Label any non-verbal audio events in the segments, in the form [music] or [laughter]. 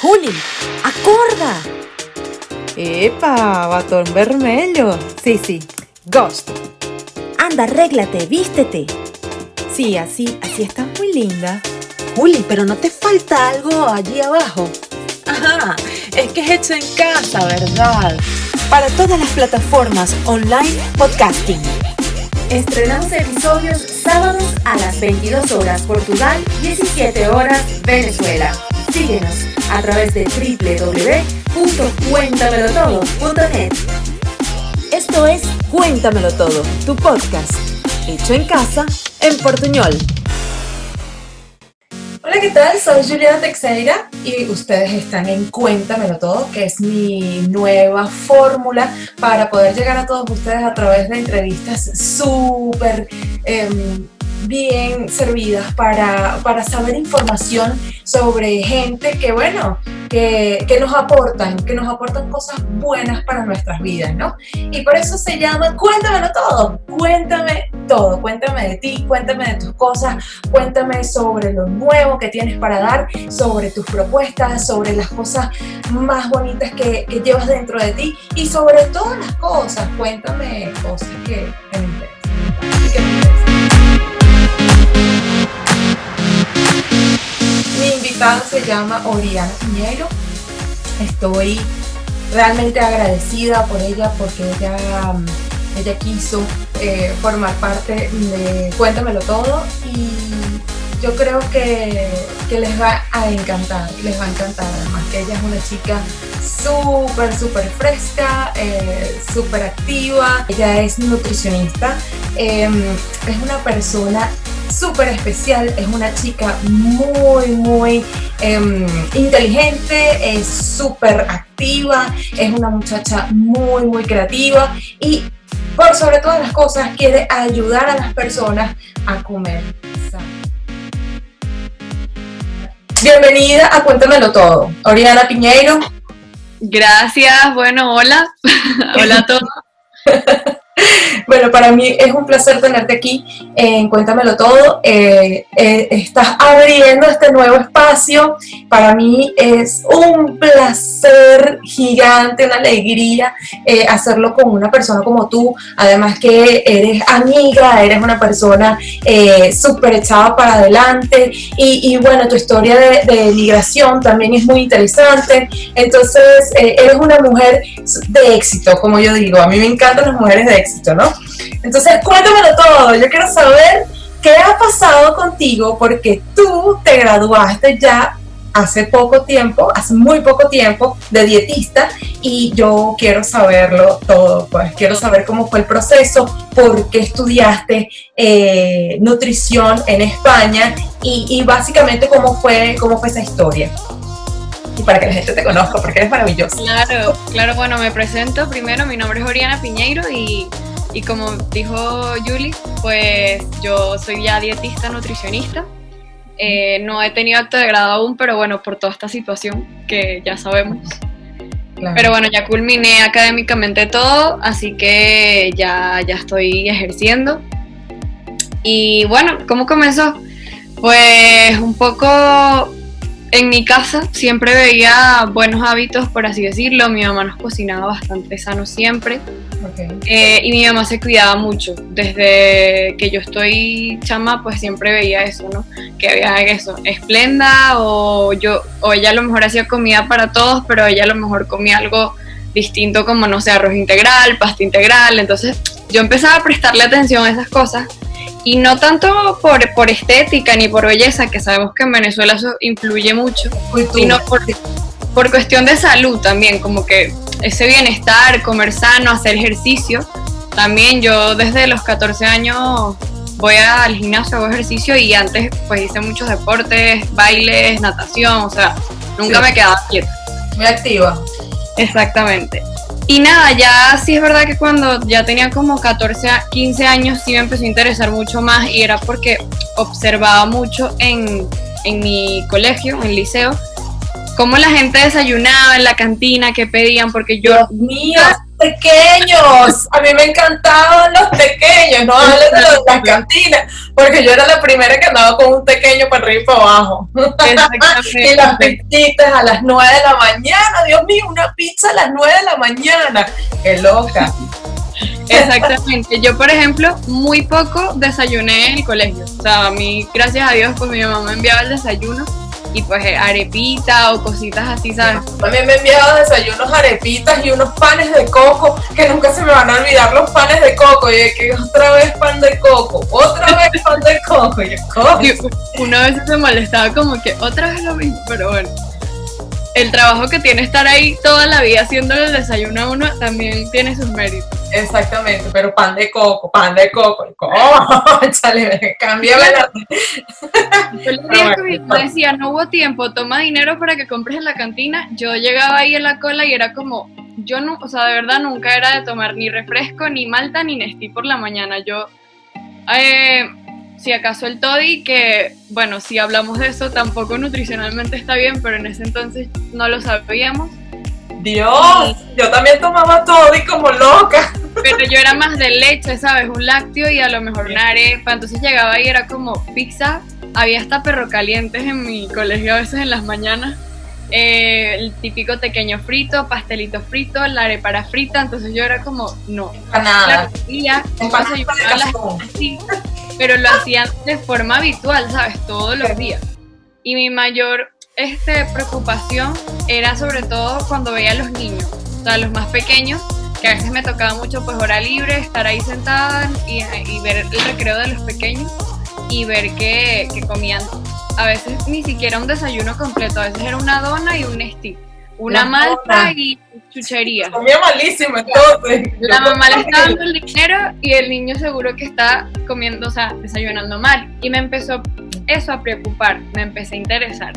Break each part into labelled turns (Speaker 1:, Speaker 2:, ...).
Speaker 1: Juli, acorda!
Speaker 2: Epa, batón vermelho. Sí, sí, Ghost.
Speaker 1: Anda, arréglate, vístete.
Speaker 2: Sí, así, así estás muy linda.
Speaker 1: Juli, pero no te falta algo allí abajo.
Speaker 2: Ajá, es que es hecho en casa, ¿verdad?
Speaker 1: Para todas las plataformas online podcasting.
Speaker 3: Estrenamos episodios sábados a las 22 horas Portugal, 17 horas Venezuela. Síguenos a través de www.cuéntamelotodo.net.
Speaker 1: Esto es Cuéntamelo Todo, tu podcast, hecho en casa, en portuñol.
Speaker 4: Hola, ¿qué tal? Soy Juliana Teixeira y ustedes están en Cuéntamelo Todo, que es mi nueva fórmula para poder llegar a todos ustedes a través de entrevistas súper... em, bien servidas para, para saber información sobre gente que, bueno, que, que nos aportan, que nos aportan cosas buenas para nuestras vidas, ¿no? Y por eso se llama Cuéntamelo todo, cuéntame todo, cuéntame de ti, cuéntame de tus cosas, cuéntame sobre lo nuevo que tienes para dar, sobre tus propuestas, sobre las cosas más bonitas que, que llevas dentro de ti y sobre todas las cosas, cuéntame cosas que, que me interesan invitada se llama Oriana Piñero. Estoy realmente agradecida por ella porque ella, mm, ella quiso eh, formar parte de Cuéntamelo Todo y yo creo que, que les va a encantar, les va a encantar. Además que ella es una chica súper, súper fresca, eh, súper activa. Ella es nutricionista, eh, es una persona súper especial, es una chica muy, muy em, inteligente, es súper activa, es una muchacha muy, muy creativa y por sobre todas las cosas quiere ayudar a las personas a comer Bienvenida a Cuéntamelo Todo. Oriana Piñeiro.
Speaker 5: Gracias, bueno, hola. [laughs] hola a todos. [laughs]
Speaker 4: Bueno, para mí es un placer tenerte aquí en Cuéntamelo Todo. Eh, eh, estás abriendo este nuevo espacio. Para mí es un placer gigante, una alegría eh, hacerlo con una persona como tú. Además que eres amiga, eres una persona eh, súper echada para adelante. Y, y bueno, tu historia de, de migración también es muy interesante. Entonces, eh, eres una mujer de éxito, como yo digo. A mí me encantan las mujeres de éxito, ¿no? Entonces, cuéntamelo todo. Yo quiero saber qué ha pasado contigo porque tú te graduaste ya hace poco tiempo, hace muy poco tiempo, de dietista y yo quiero saberlo todo. Pues quiero saber cómo fue el proceso, por qué estudiaste eh, nutrición en España y, y básicamente cómo fue, cómo fue esa historia. Y para que la gente te conozca, porque eres maravillosa.
Speaker 5: Claro, claro, bueno, me presento. Primero, mi nombre es Oriana Piñeiro y, y como dijo Julie, pues yo soy ya dietista nutricionista. Eh, no he tenido acto de grado aún, pero bueno, por toda esta situación que ya sabemos.
Speaker 4: Claro.
Speaker 5: Pero bueno, ya culminé académicamente todo, así que ya, ya estoy ejerciendo. Y bueno, ¿cómo comenzó? Pues un poco en mi casa siempre veía buenos hábitos, por así decirlo. Mi mamá nos cocinaba bastante sano siempre. Eh, y mi mamá se cuidaba mucho. Desde que yo estoy chama, pues siempre veía eso, ¿no? Que había eso, esplenda o yo, o ella a lo mejor hacía comida para todos, pero ella a lo mejor comía algo distinto como, no sé, arroz integral, pasta integral. Entonces yo empezaba a prestarle atención a esas cosas. Y no tanto por, por estética ni por belleza, que sabemos que en Venezuela eso influye mucho,
Speaker 4: Cultura.
Speaker 5: sino por, por cuestión de salud también, como que ese bienestar, comer sano, hacer ejercicio. También yo desde los 14 años voy al gimnasio, hago ejercicio y antes pues hice muchos deportes, bailes, natación, o sea, nunca
Speaker 4: Sí.
Speaker 5: me quedaba quieta.
Speaker 4: Muy activa.
Speaker 5: Exactamente. Y nada, ya sí es verdad que cuando ya tenía como 14, a- 15 años sí me empezó a interesar mucho más y era porque observaba mucho en, en mi colegio, en el liceo, cómo la gente desayunaba en la cantina, que pedían, porque yo
Speaker 4: Dios mío, pequeños. A mí me encantaban los pequeños, no hables de los de las cantinas, porque yo era la primera que andaba con un pequeño para arriba y para abajo. [laughs] y las pizzitas a las 9 de la mañana, Dios mío, una pizza a las 9 de la mañana. Qué loca.
Speaker 5: Exactamente. Yo, por ejemplo, muy poco desayuné en el colegio. O sea, a mí, gracias a Dios, pues mi mamá me enviaba el desayuno y pues eh, arepita o cositas así, ¿sabes?
Speaker 4: También me enviaba desayunos arepitas y unos panes de coco, que nunca se me van a olvidar los panes de coco. Y que otra vez pan de coco, otra vez pan de coco. Y yo,
Speaker 5: una vez se molestaba como que otra vez lo mismo, pero bueno el trabajo que tiene estar ahí toda la vida haciéndole el desayuno a uno también tiene sus méritos.
Speaker 4: Exactamente, pero pan de coco, pan de coco, ¡oh! [laughs] Chale, cámbiame la...
Speaker 5: El día que mi mamá decía, no hubo tiempo, toma dinero para que compres en la cantina, yo llegaba ahí en la cola y era como, yo no, o sea, de verdad nunca era de tomar ni refresco, ni malta, ni Nestí por la mañana, yo... Eh, si acaso el toddy, que bueno, si hablamos de eso, tampoco nutricionalmente está bien, pero en ese entonces no lo sabíamos.
Speaker 4: Dios, yo también tomaba toddy como loca.
Speaker 5: Pero yo era más de leche, ¿sabes? Un lácteo y a lo mejor una arepa. Entonces llegaba y era como pizza. Había hasta perro calientes en mi colegio a veces en las mañanas. Eh, el típico tequeño frito, pastelito frito, la arepa frita. Entonces yo era como, no.
Speaker 4: nada.
Speaker 5: Pero lo hacían de forma habitual, ¿sabes? Todos los días. Y mi mayor este, preocupación era sobre todo cuando veía a los niños, o sea, los más pequeños, que a veces me tocaba mucho pues hora libre, estar ahí sentada y, ver el recreo de los pequeños y ver que, comían a veces ni siquiera un desayuno completo, a veces era una dona y un stick, una malta y chuchería.
Speaker 4: Comía malísimo entonces.
Speaker 5: La mamá le estaba dando el dinero y el niño seguro que está comiendo, o sea, desayunando mal. Y me empezó eso a preocupar, me empecé a interesar.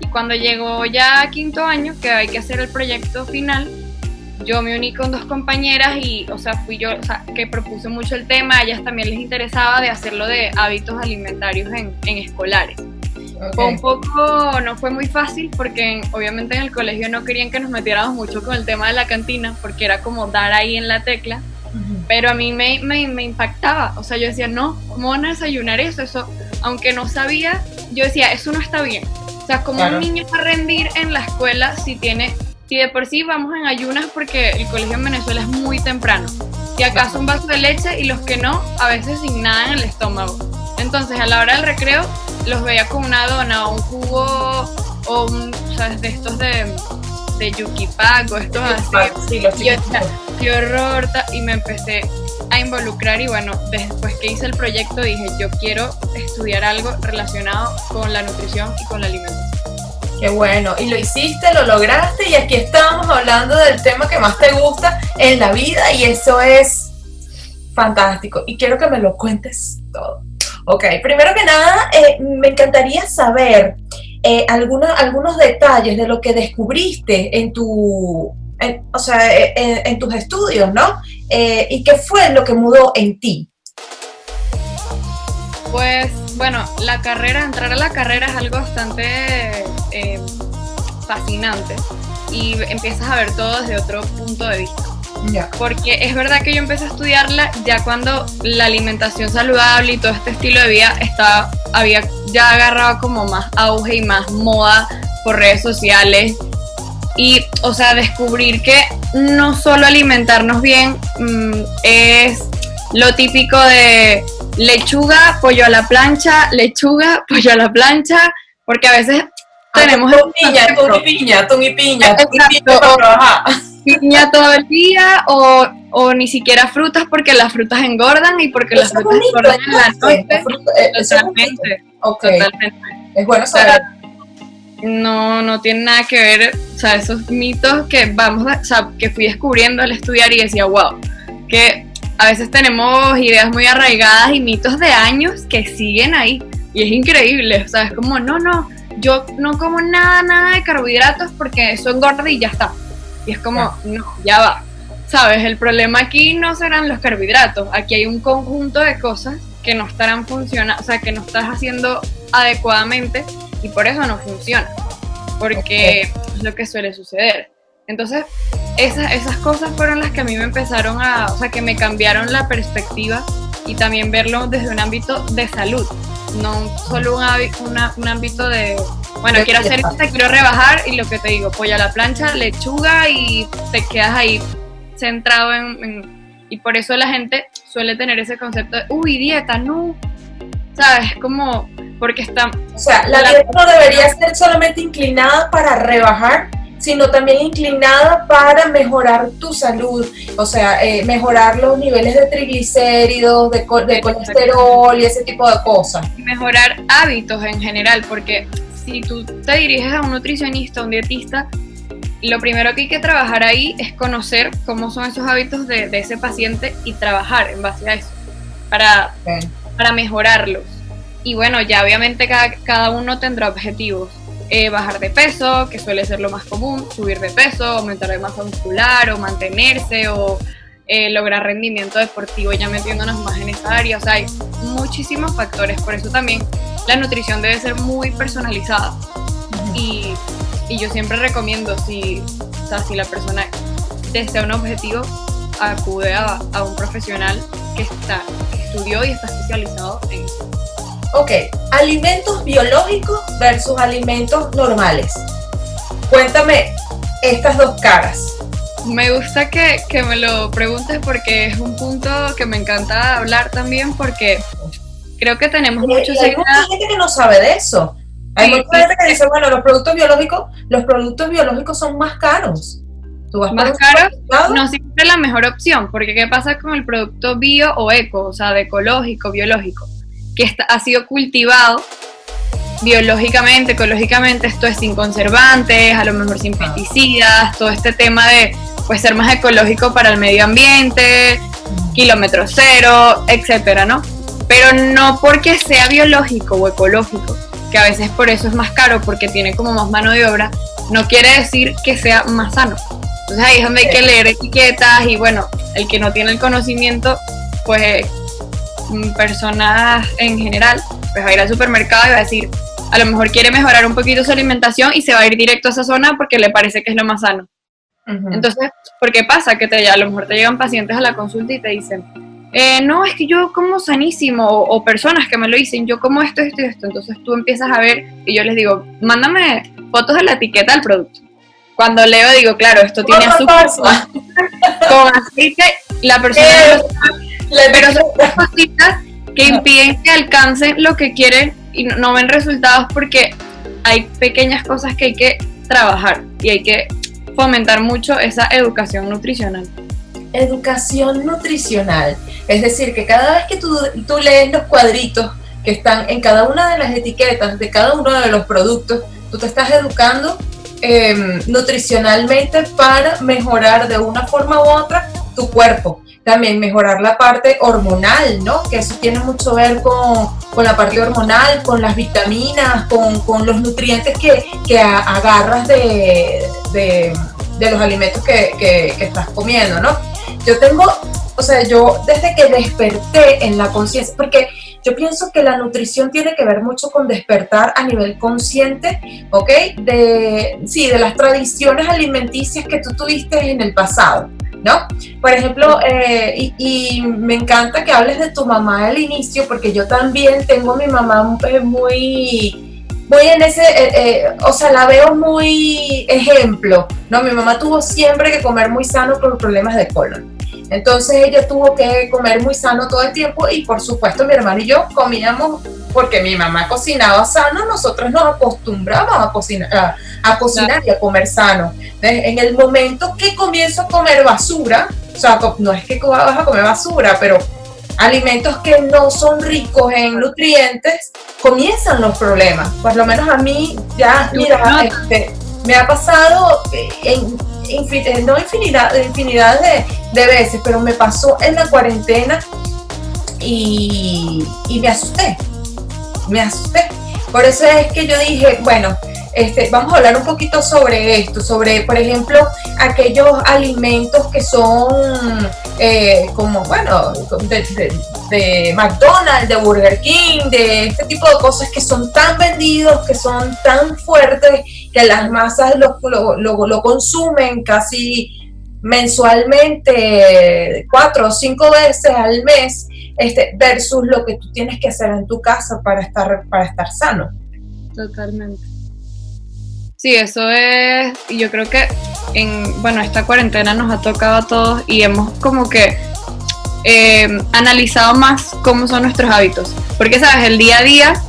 Speaker 5: Y cuando llegó ya a quinto año, que hay que hacer el proyecto final, yo me uní con dos compañeras y, o sea, fui yo, o sea, que propuse mucho el tema, a ellas también les interesaba de hacerlo de hábitos alimentarios en, en escolares. Fue un poco, no fue muy fácil porque obviamente en el colegio no querían que nos metiéramos mucho con el tema de la cantina porque era como dar ahí en la tecla. Pero a mí me, me, me, impactaba, o sea, yo decía, no, ¿cómo van a desayunar eso? Eso, aunque no sabía, yo decía, eso no está bien. O sea, ¿cómo un niño va a rendir en la escuela si tiene, si de por sí vamos en ayunas porque el colegio en Venezuela es muy temprano? Si acaso un vaso de leche y los que no, a veces sin nada en el estómago. Entonces, a la hora del recreo, los veía con una dona o un jugo o un, ¿sabes? De estos de, de Yuki Pack o estos así.
Speaker 4: Sí,
Speaker 5: qué horror. Y me empecé a involucrar y bueno, después que hice el proyecto dije, yo quiero estudiar algo relacionado con la nutrición y con la alimentación.
Speaker 4: Qué bueno, y lo hiciste, lo lograste y aquí estamos hablando del tema que más te gusta en la vida y eso es fantástico. Y quiero que me lo cuentes todo. Ok, primero que nada, eh, me encantaría saber eh, algunos, algunos detalles de lo que descubriste en tu, o sea, eh, en, tus estudios, ¿no? y qué fue lo que mudó en ti.
Speaker 5: Pues bueno, la carrera, entrar a la carrera es algo bastante fascinante y empiezas a ver todo desde otro punto de vista. Porque es verdad que yo empecé a estudiarla ya cuando la alimentación saludable y todo este estilo de vida estaba, había ya agarrado como más auge y más moda por redes sociales. Y, o sea, descubrir que no solo alimentarnos bien mm, es lo típico de lechuga, pollo a la plancha, lechuga, [laughs] pollo a la plancha, porque a veces tenemos...
Speaker 4: piña, tú piña, tú piña, tú piña
Speaker 5: piña todo el día o, o, ni siquiera frutas porque las frutas engordan y porque las frutas engordan en la noche.
Speaker 4: Eh, totalmente. Totalmente. Es bueno saber.
Speaker 5: no, no tiene nada que ver, o sea, esos mitos que vamos, o sea, que fui descubriendo al estudiar y decía, wow, que a veces tenemos ideas muy arraigadas y mitos de años que siguen ahí y es increíble, o sea, es como, no, no, yo no como nada, nada de carbohidratos porque eso engorda y ya está. Y es como, no, ya va. ¿Sabes? El problema aquí no serán los carbohidratos. Aquí hay un conjunto de cosas que no estarán funcionando, o sea, que no estás haciendo adecuadamente y por eso no funciona. Porque es lo que suele suceder. Entonces, esas, esas cosas fueron las que a mí me empezaron a, o sea, que me cambiaron la perspectiva y también verlo desde un ámbito de salud, no solo un, un ámbito de, bueno, quiero hacer esto, quiero rebajar y lo que te digo, pollo a la plancha, lechuga y te quedas ahí centrado en, y por eso la gente suele tener ese concepto de, uy, dieta, no, ¿sabes? Como, porque está...
Speaker 4: O sea, la, la dieta no debería ser solamente inclinada para rebajar, sino también inclinada para mejorar tu salud, o sea, eh, mejorar los niveles de triglicéridos, de, de colesterol y ese tipo de cosas.
Speaker 5: Mejorar hábitos en general, porque si tú te diriges a un nutricionista, un dietista, lo primero que hay que trabajar ahí es conocer cómo son esos hábitos de, ese paciente y trabajar en base a eso, para, para mejorarlos. Y bueno, ya obviamente cada, cada uno tendrá objetivos eh, bajar de peso, que suele ser lo más común, subir de peso, aumentar de masa muscular o mantenerse o eh, lograr rendimiento deportivo, ya metiéndonos más en esa área. O sea, hay muchísimos factores, por eso también la nutrición debe ser muy personalizada. Y, y, yo siempre recomiendo, si, o sea, si la persona desea un objetivo, acude a, a un profesional que, está, que estudió y está especializado en eso.
Speaker 4: Ok, alimentos biológicos versus alimentos normales. Cuéntame estas dos caras.
Speaker 5: Me gusta que, me lo preguntes porque es un punto que me encanta hablar también porque creo que tenemos muchos...
Speaker 4: Hay mucha gente que no sabe de eso. Hay mucha gente que dice, bueno, los productos biológicos, los productos biológicos son más caros.
Speaker 5: ¿Tú vas más caros no siempre es la mejor opción, porque ¿qué pasa con el producto bio o eco, o sea, de ecológico, biológico? Que ha sido cultivado biológicamente, ecológicamente, esto es sin conservantes, a lo mejor sin pesticidas, todo este tema de pues ser más ecológico para el medio ambiente, kilómetro cero, etcétera, ¿no? Pero no porque sea biológico o ecológico, que a veces por eso es más caro, porque tiene como más mano de obra, no quiere decir que sea más sano. Entonces ahí es donde hay que leer etiquetas y bueno, el que no tiene el conocimiento, pues personas en general, pues va a ir al supermercado y va a decir, a lo mejor quiere mejorar un poquito su alimentación y se va a ir directo a esa zona porque le parece que es lo más sano. Entonces, ¿por qué pasa? Que te, a lo mejor te llegan pacientes a la consulta y te dicen, eh, no, es que yo como sanísimo, o, personas que me lo dicen, yo como esto, esto y esto. Entonces tú empiezas a ver y yo les digo, mándame fotos de la etiqueta del producto. Cuando leo digo, claro, esto tiene azúcar con aceite, la persona [laughs] pero son cositas que impiden que alcancen lo que quieren y no, ven resultados porque hay pequeñas cosas que hay que trabajar y hay que fomentar mucho esa educación nutricional.
Speaker 4: Educación nutricional, es decir, que cada vez que tú, tú lees los cuadritos que están en cada una de las etiquetas de cada uno de los productos, tú te estás educando em, nutricionalmente para mejorar de una forma u otra tu cuerpo también mejorar la parte hormonal, ¿no? Que eso tiene mucho ver con, con la parte hormonal, con las vitaminas, con, con los nutrientes que, que agarras de, de, de, los alimentos que, que, que estás comiendo, ¿no? Yo tengo, o sea, yo desde que desperté en la conciencia, porque yo pienso que la nutrición tiene que ver mucho con despertar a nivel consciente, ¿ok? De, sí, de las tradiciones alimenticias que tú tuviste en el pasado. ¿No? Por ejemplo, eh, y, me encanta que hables de tu mamá al inicio, porque yo también tengo a mi mamá eh, muy, muy en ese, eh, o sea, la veo muy ejemplo, ¿no? Mi mamá tuvo siempre que comer muy sano por problemas de colon. Entonces ella tuvo que comer muy sano todo el tiempo y por supuesto mi hermano y yo comíamos porque mi mamá cocinaba sano, nosotros nos acostumbramos a cocinar, a, cocinar y a comer sano. En el momento que comienzo a comer basura, o sea, no es que vas a comer basura, pero alimentos que no son ricos en nutrientes, comienzan los problemas. Por lo menos a mí ya, mira, este, me ha pasado en, no infinidad, infinidad de, de, veces, pero me pasó en la cuarentena y, y me asusté me asusté. Por eso es que yo dije, bueno, este, vamos a hablar un poquito sobre esto, sobre, por ejemplo, aquellos alimentos que son eh, como, bueno, de, McDonald's, de Burger King, de este tipo de cosas que son tan vendidos, que son tan fuertes, que las masas lo, lo, lo consumen casi mensualmente cuatro o cinco veces al mes, este, versus lo que tú tienes que hacer en tu casa para estar, para estar sano.
Speaker 5: Totalmente. Sí, eso es, yo creo que en, bueno, esta cuarentena nos ha tocado a todos y hemos como que eh, analizado más cómo son nuestros hábitos. Porque, sabes, el día a día,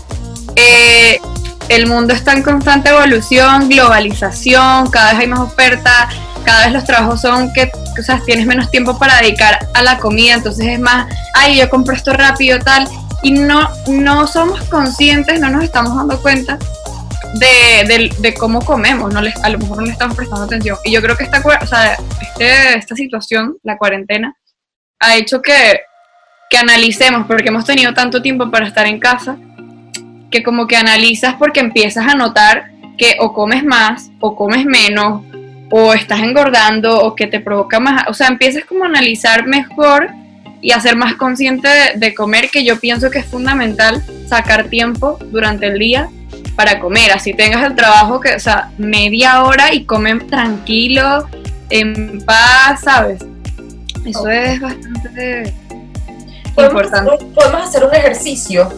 Speaker 5: eh, el mundo está en constante evolución, globalización, cada vez hay más oferta, cada vez los trabajos son que, o sea, tienes menos tiempo para dedicar a la comida, entonces es más, ay, yo compro esto rápido, tal, y no, no somos conscientes, no nos estamos dando cuenta de, de, cómo comemos, no a lo mejor no le estamos prestando atención. Y yo creo que esta, o sea, este, esta situación, la cuarentena, ha hecho que, que analicemos, porque hemos tenido tanto tiempo para estar en casa, que como que analizas porque empiezas a notar que o comes más o comes menos o estás engordando o que te provoca más, o sea, empiezas como a analizar mejor y a ser más consciente de, comer, que yo pienso que es fundamental sacar tiempo durante el día para comer, así tengas el trabajo que, o sea, media hora y comen tranquilo, en paz, ¿sabes? Eso es bastante importante.
Speaker 4: podemos hacer un ejercicio.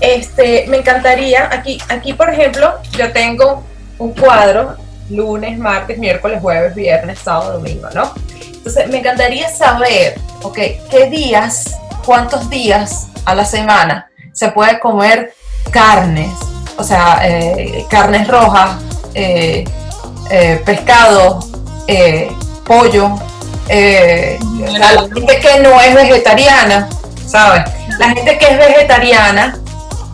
Speaker 4: Este, me encantaría, aquí, aquí por ejemplo, yo tengo un cuadro, lunes, martes, miércoles, jueves, viernes, sábado, domingo, ¿no? Entonces, me encantaría saber, ok, qué días, cuántos días a la semana se puede comer carnes, o sea, eh, carnes rojas, eh, eh, pescado, pollo, la gente que no es vegetariana, ¿sabes? La gente que es vegetariana,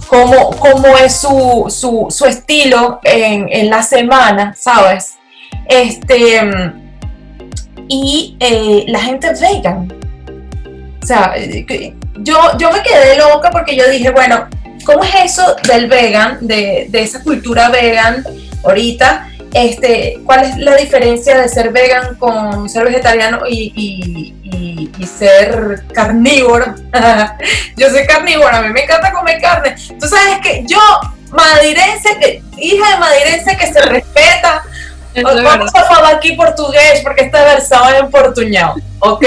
Speaker 4: cómo, cómo es su, su, su estilo en, en, la semana, ¿sabes? Este, y eh, la gente vegan. O sea, yo, yo me quedé loca porque yo dije, bueno, ¿cómo es eso del vegan, de, de esa cultura vegan ahorita? Este, ¿Cuál es la diferencia de ser vegan con ser vegetariano y, y, ser carnívoro? [laughs] yo soy carnívoro, a mí me encanta comer carne. Tú sabes que yo, madirense, hija de madirense que se respeta, vamos a falar aquí portugués porque esta versión es en portuñol, ¿ok?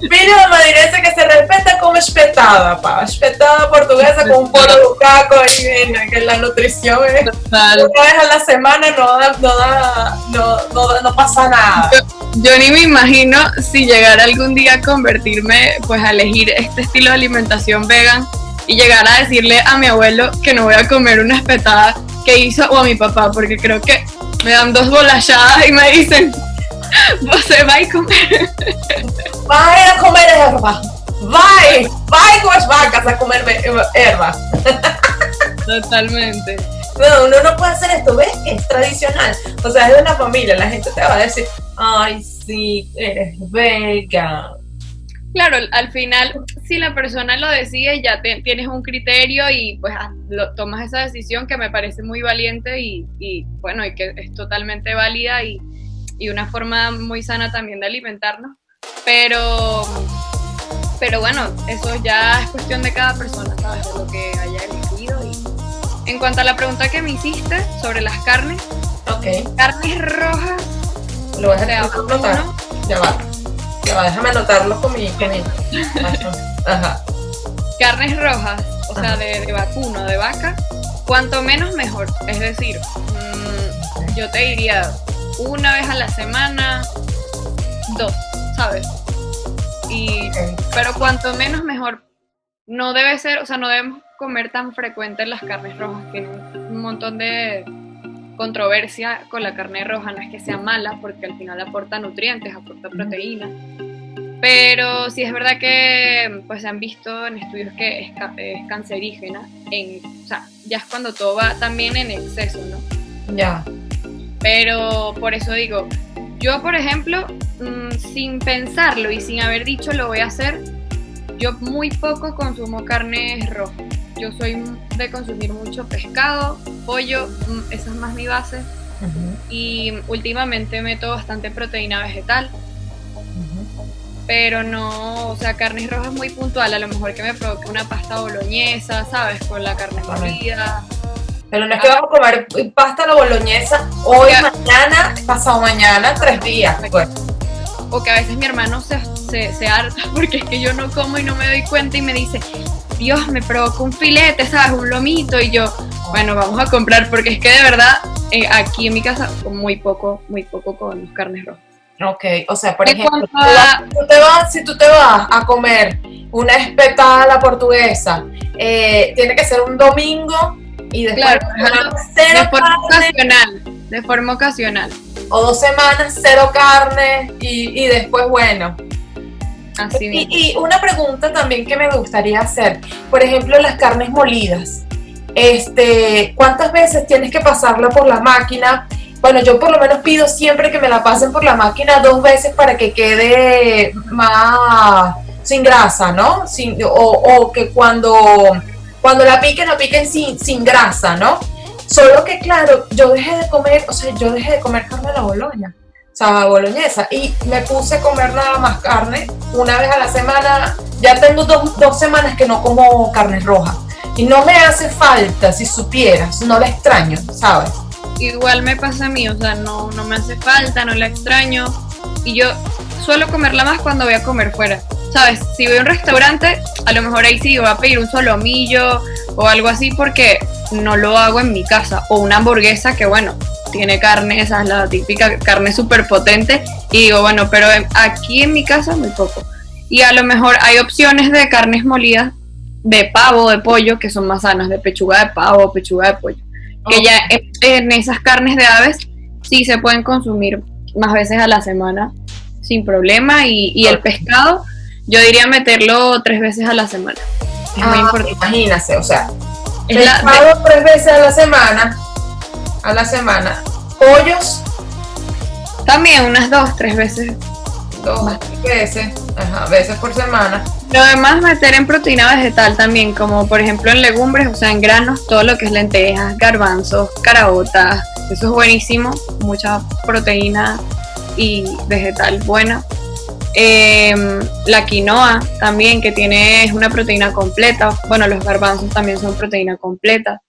Speaker 4: Filho de madirense que se respeta como espetada, pa. Espetada portuguesa con un polo lucaco ahí, que la nutrición es una vez a la semana no, da, no, da, no, no, pasa nada.
Speaker 5: Yo, ni me imagino si llegara algún día a convertirme, pues a elegir este estilo de alimentación vegan y llegar a decirle a mi abuelo que no voy a comer una espetada que hizo o a mi papá, porque creo que me dan dos volalladas y me dicen, se va a comer.
Speaker 4: Vai a comer erva. Vai, vai con las vacas a comer erva.
Speaker 5: Totalmente.
Speaker 4: No, uno no puede hacer esto, ¿ves? Es tradicional. O sea, es de una familia, la gente te va a decir, ay, sí, eres vegan.
Speaker 5: Claro, al final, si la persona lo decide, ya tienes un criterio y pues ah, tomas esa decisión que me parece muy valiente y, y bueno, y que es totalmente válida y, y una forma muy sana también de alimentarnos. Pero, pero bueno, eso ya es cuestión de cada persona, ¿sabes? De lo que haya elegido. Y... En cuanto a la pregunta que me hiciste sobre las carnes,
Speaker 4: okay.
Speaker 5: carnes rojas.
Speaker 4: Lo voy a anotar. Ya va. Ya va, déjame anotarlo con mi. [laughs] Ajá.
Speaker 5: Carnes rojas, o sea, de, de, vacuno, de vaca, cuanto menos mejor. Es decir, mmm, yo te diría una vez a la semana, dos, ¿sabes? Y, pero cuanto menos mejor. No debe ser, o sea, no debemos comer tan frecuente las carnes rojas. Tienen un montón de controversia con la carne roja. No es que sea mala, porque al final aporta nutrientes, aporta proteína. Pero sí es verdad que pues se han visto en estudios que es, es cancerígena. En, o sea, ya es cuando todo va también en exceso, ¿no?
Speaker 4: Ya.
Speaker 5: Pero por eso digo, yo por ejemplo, mm, sin pensarlo y sin haber dicho lo voy a hacer, yo muy poco consumo carne roja. Yo soy de consumir mucho pescado, pollo, mm, esa es más mi base. Y últimamente meto bastante proteína vegetal. Pero no, o sea, carnes rojas muy puntual. A lo mejor que me provoque una pasta boloñesa, ¿sabes? Con la carne molida.
Speaker 4: Pero no es que vamos a comer pasta a la boloñesa hoy, mañana, pasado mañana, tres días. Pues.
Speaker 5: o que a veces mi hermano se, se, se harta [laughs] porque es que yo no como y no me doy cuenta y me dice, Dios, me provoca un filete, ¿sabes? Un lomito y yo, bueno, vamos a comprar porque es que de verdad eh, aquí en mi casa muy poco, muy poco con carnes rojas.
Speaker 4: Ok, o sea, por ejemplo,
Speaker 5: cuanto a-
Speaker 4: tú te vas- si tú te vas a comer una espetada a la portuguesa, eh, tiene que ser un domingo y después
Speaker 5: Claro,
Speaker 4: semana
Speaker 5: De
Speaker 4: cero
Speaker 5: forma
Speaker 4: carne,
Speaker 5: ocasional, de forma ocasional.
Speaker 4: o dos semanas cero carne y, y después, bueno.
Speaker 5: Así
Speaker 4: Y,
Speaker 5: mismo.
Speaker 4: y una pregunta también que me gustaría hacer, por ejemplo, las carnes molidas. Este, ¿cuántas veces tienes que pasarla por la máquina? Bueno, yo por lo menos pido siempre que me la pasen por la máquina dos veces para que quede más sin grasa, ¿no? Sin, o, o que cuando, cuando la piquen, la piquen sin, sin grasa, ¿no? Solo que, claro, yo dejé de comer, o sea, yo dejé de comer carne a la boloña, o boloñesa, y me puse a comer nada más carne una vez a la semana. Ya tengo dos, dos semanas que no como carne roja. Y no me hace falta, si supieras, no la extraño, ¿sabes?
Speaker 5: Igual me pasa a mí, o sea, no, no me hace falta, no la extraño. Y yo suelo comerla más cuando voy a comer fuera. ¿Sabes? Si voy a un restaurante, a lo mejor ahí sí voy a pedir un solomillo o algo así porque no lo hago en mi casa. O una hamburguesa que, bueno, tiene carne, esa es la típica carne súper potente. Y digo, bueno, pero aquí en mi casa muy poco. Y a lo mejor hay opciones de carnes molidas de pavo, de pollo, que son más sanas, de pechuga de pavo, pechuga de pollo que ya en esas carnes de aves sí se pueden consumir más veces a la semana sin problema y, y el pescado yo diría meterlo tres veces a la semana. Es muy
Speaker 4: Ah,
Speaker 5: importante.
Speaker 4: Imagínate, o sea,
Speaker 5: Es la-
Speaker 4: pescado tres veces a la semana, a la semana, pollos
Speaker 5: también unas dos, tres veces.
Speaker 4: dos veces, ajá, veces por semana.
Speaker 5: Lo demás meter en proteína vegetal también, como por ejemplo en legumbres, o sea, en granos, todo lo que es lentejas, garbanzos, caraotas, eso es buenísimo, mucha proteína y vegetal buena. Em, la quinoa también, que tiene es una proteína completa. Bueno, los garbanzos también son proteína completa.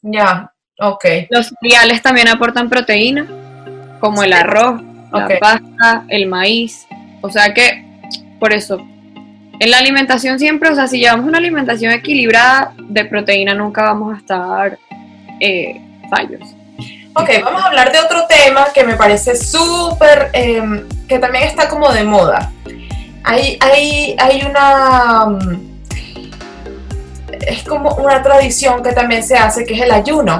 Speaker 4: Ya, ok.
Speaker 5: Los cereales también aportan proteína, como el arroz, la pasta, el maíz. O sea que, por eso, en la alimentación siempre, o sea, si llevamos una alimentación equilibrada de proteína, nunca vamos a estar eh, fallos.
Speaker 4: Ok, vamos a hablar de otro tema que me parece súper, em, que también está como de moda. Hay, hay, hay una, mm, es como una tradición que también se hace, que es el ayuno,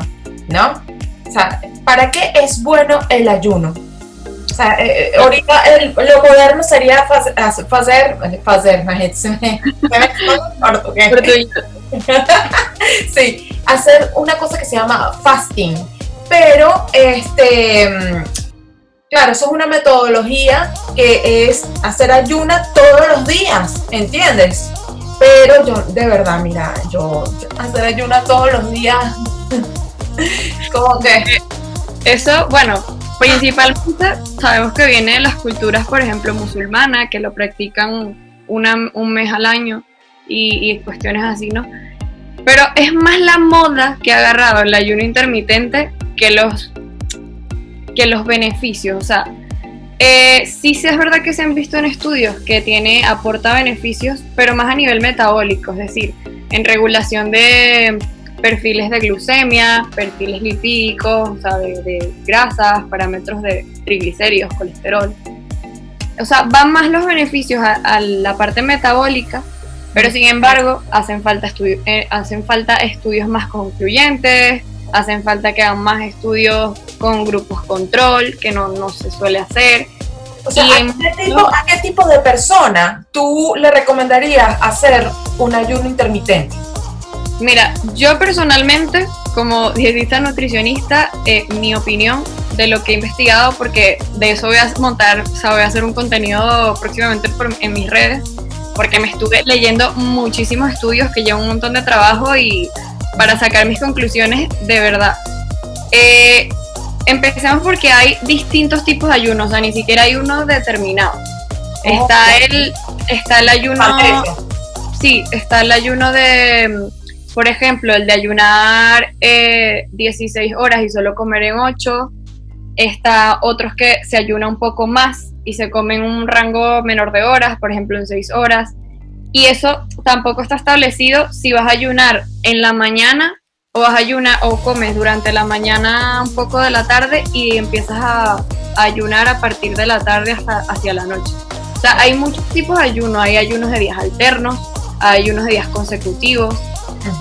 Speaker 4: ¿no? O sea, ¿para qué es bueno el ayuno? O sea, eh, eh, ahorita el- lo moderno sería fue el portugués. sí, hacer una cosa que se llama fasting. Pero, este, claro, eso es una metodología que es hacer ayuna todos los días, ¿entiendes? Pero yo, de verdad, mira, yo, hacer ayuna todos los días, [laughs] como que,
Speaker 5: Eso, bueno, principalmente sabemos que viene de las culturas, por ejemplo, musulmanas, que lo practican un mes al año y, y cuestiones así, ¿no? Pero es más la moda que ha agarrado el ayuno intermitente que los, que los beneficios. O sea, eh, sí, sí es verdad que se han visto en estudios que tiene, aporta beneficios, pero más a nivel metabólico, es decir, en regulación de perfiles de glucemia, perfiles lipídicos, o sea, de, de grasas, parámetros de triglicéridos, colesterol. O sea, van más los beneficios a, a la parte metabólica, pero sin embargo hacen falta, eh, hacen falta estudios más concluyentes, hacen falta que hagan más estudios con grupos control, que no, no se suele hacer.
Speaker 4: o sea,
Speaker 5: Y
Speaker 4: ¿a
Speaker 5: en-
Speaker 4: qué, tipo, a qué tipo de persona tú le recomendarías hacer un ayuno intermitente?
Speaker 5: Mira, yo personalmente, como dietista nutricionista, eh, mi opinión de lo que he investigado, porque de eso voy a montar, o sea, voy a hacer un contenido próximamente por- en mis redes, porque me estuve leyendo muchísimos estudios que llevan un montón de trabajo y para sacar mis conclusiones de verdad. Eh, empecemos porque hay distintos tipos de ayunos, o sea, ni siquiera hay uno determinado. Está el, está el ayuno... Sí, está el ayuno de, por ejemplo, el de ayunar eh, 16 horas y solo comer en 8. Está otros que se ayuna un poco más y se comen un rango menor de horas, por ejemplo en 6 horas. Y eso tampoco está establecido si vas a ayunar en la mañana o vas a ayunar o comes durante la mañana un poco de la tarde y empiezas a, a ayunar a partir de la tarde hasta hacia la noche. O sea, hay muchos tipos de ayuno, hay ayunos de días alternos, hay ayunos de días consecutivos,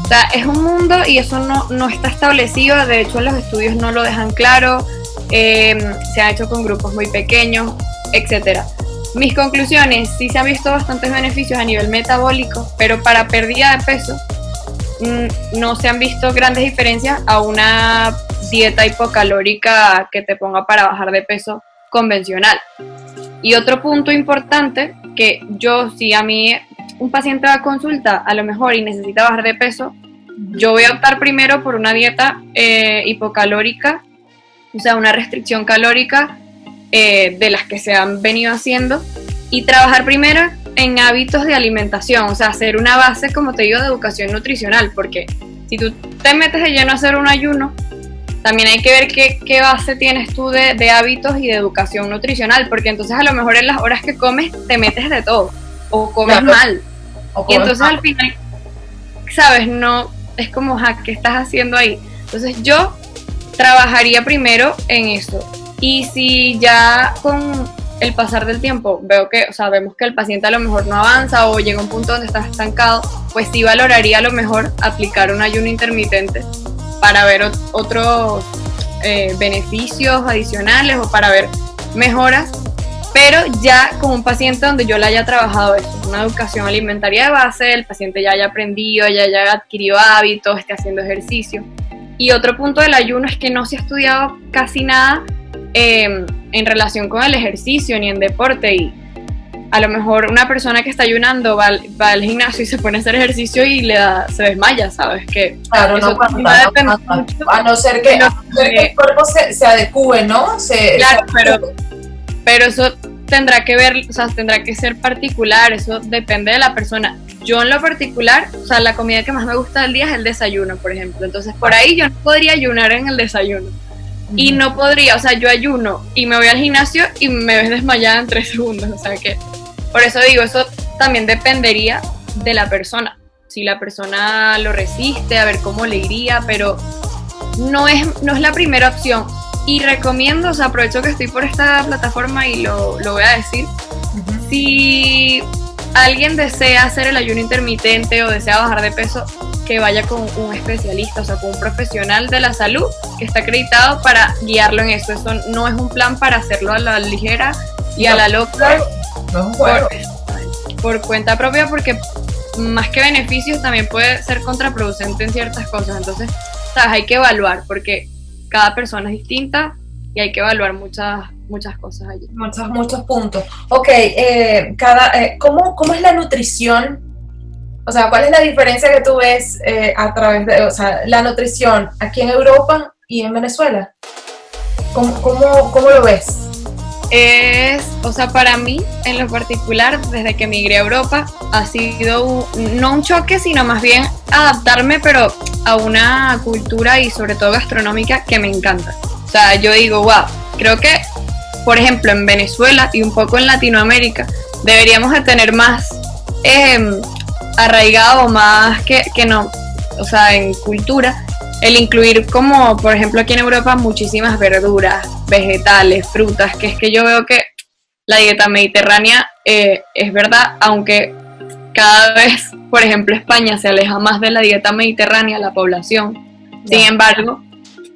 Speaker 5: o sea, es un mundo y eso no, no está establecido, de hecho los estudios no lo dejan claro, eh, se ha hecho con grupos muy pequeños, etc. Mis conclusiones, sí se han visto bastantes beneficios a nivel metabólico, pero para pérdida de peso mm, no se han visto grandes diferencias a una dieta hipocalórica que te ponga para bajar de peso convencional. Y otro punto importante que yo sí a mí un paciente va a consulta a lo mejor y necesita bajar de peso, yo voy a optar primero por una dieta eh, hipocalórica, o sea, una restricción calórica eh, de las que se han venido haciendo y trabajar primero en hábitos de alimentación, o sea, hacer una base, como te digo, de educación nutricional, porque si tú te metes de lleno a hacer un ayuno, también hay que ver qué, qué base tienes tú de, de hábitos y de educación nutricional, porque entonces a lo mejor en las horas que comes te metes de todo o comes mal. y entonces al final, ¿sabes? No, es como, ja, ¿qué estás haciendo ahí? Entonces yo trabajaría primero en eso. Y si ya con el pasar del tiempo veo que, o sea, vemos que el paciente a lo mejor no avanza o llega a un punto donde está estancado, pues sí valoraría a lo mejor aplicar un ayuno intermitente para ver otros eh, beneficios adicionales o para ver mejoras pero ya con un paciente donde yo le haya trabajado eso, una educación alimentaria de base, el paciente ya haya aprendido, ya haya adquirido hábitos, esté haciendo ejercicio. Y otro punto del ayuno es que no se ha estudiado casi nada em, en relación con el ejercicio ni en deporte y a lo mejor una persona que está ayunando va al, gimnasio y se pone a hacer ejercicio y le da, se desmaya, ¿sabes? Que
Speaker 4: claro, no, a no ser que, el cuerpo se, se adecue, ¿no?
Speaker 5: claro, pero pero eso tendrá que ver, o sea, tendrá que ser particular, eso depende de la persona. Yo en lo particular, o sea, la comida que más me gusta del día es el desayuno, por ejemplo. Entonces, por ahí yo no podría ayunar en el desayuno. Y no podría, o sea, yo ayuno y me voy al gimnasio y me ves desmayada en tres [laughs] segundos. O sea que, por eso digo, eso también dependería de la persona. Si la persona lo resiste, a ver cómo le iría, pero no es, no es la primera opción. Y recomiendo, o sea, aprovecho que estoy por esta plataforma y lo, lo voy a decir. Si alguien desea hacer el ayuno intermitente o desea bajar de peso, que vaya con un especialista, o sea, con un profesional de la salud que está acreditado para guiarlo en eso. Eso no es un plan para hacerlo a la ligera y a la loca.
Speaker 4: No
Speaker 5: por, por cuenta propia, porque más que beneficios también puede ser contraproducente en ciertas cosas. Entonces, ¿sabes? hay que evaluar, porque cada persona es distinta y hay que evaluar muchas, muchas cosas allí.
Speaker 4: Muchos, muchos puntos. Ok, eh, cada, eh, ¿cómo, ¿cómo es la nutrición? O sea, ¿cuál es la diferencia que tú ves eh, a través de, o sea, la nutrición aquí en Europa y en Venezuela? ¿Cómo, cómo, cómo lo ves?
Speaker 5: Es, o sea, para mí en lo particular, desde que migré a Europa, ha sido no un choque, sino más bien adaptarme, pero a una cultura y sobre todo gastronómica que me encanta. O sea, yo digo, wow, creo que, por ejemplo, en Venezuela y un poco en Latinoamérica, deberíamos de tener más eh, arraigado, más que, que no, o sea, en cultura, el incluir como, por ejemplo, aquí en Europa, muchísimas verduras, vegetales, frutas, que es que yo veo que la dieta mediterránea eh, es verdad, aunque cada vez, por ejemplo, España se aleja más de la dieta mediterránea, la población. Sin embargo,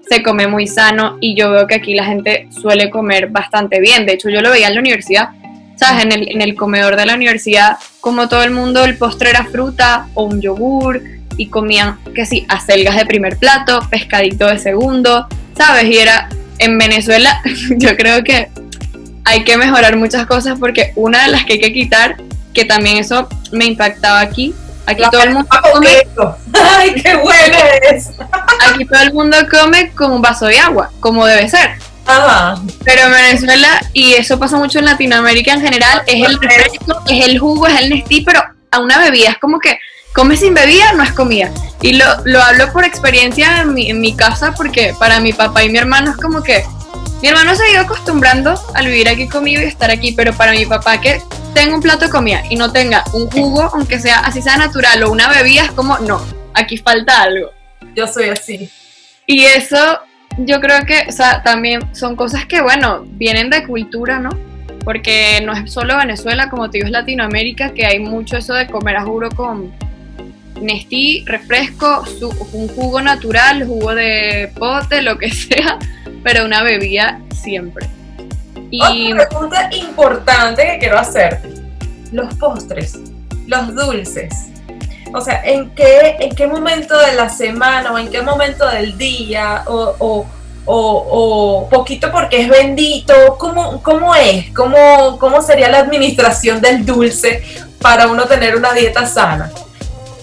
Speaker 5: se come muy sano y yo veo que aquí la gente suele comer bastante bien. De hecho, yo lo veía en la universidad, ¿sabes? En el, en el comedor de la universidad, como todo el mundo, el postre era fruta o un yogur y comían, que sí, acelgas de primer plato, pescadito de segundo, ¿sabes? Y era en Venezuela, [laughs] yo creo que hay que mejorar muchas cosas porque una de las que hay que quitar, que también eso me impactaba aquí, aquí todo el mundo come. [laughs]
Speaker 4: ¡Ay, qué bueno es!
Speaker 5: Aquí todo el mundo come con un vaso de agua, como debe ser.
Speaker 4: Ajá.
Speaker 5: Pero en Venezuela, y eso pasa mucho en Latinoamérica en general, es el refresco, es el jugo, es el Nestí, pero a una bebida es como que comer sin bebida no es comida. Y lo, lo hablo por experiencia en mi, en mi, casa porque para mi papá y mi hermano es como que Mi hermano se ha ido acostumbrando al vivir aquí conmigo y estar aquí, pero para mi papá que tenga un plato de comida y no tenga un jugo, aunque sea así sea natural o una bebida, es como, no, aquí falta algo.
Speaker 4: Yo soy así.
Speaker 5: Y eso yo creo que, o sea, también son cosas que, bueno, vienen de cultura, ¿no? Porque no es solo Venezuela, como te digo, es Latinoamérica, que hay mucho eso de comer a juro con Nestí, refresco, un jugo natural, jugo de pote, lo que [laughs] sea, pero una bebida siempre.
Speaker 4: Y... Otra pregunta importante que quiero hacerte. Los postres, los dulces. O sea, ¿en qué, en qué momento de la semana o en qué momento del día o, o, o, poquito porque es bendito? ¿Cómo, cómo es? ¿Cómo, ¿Cómo sería la administración del dulce para uno tener una dieta sana?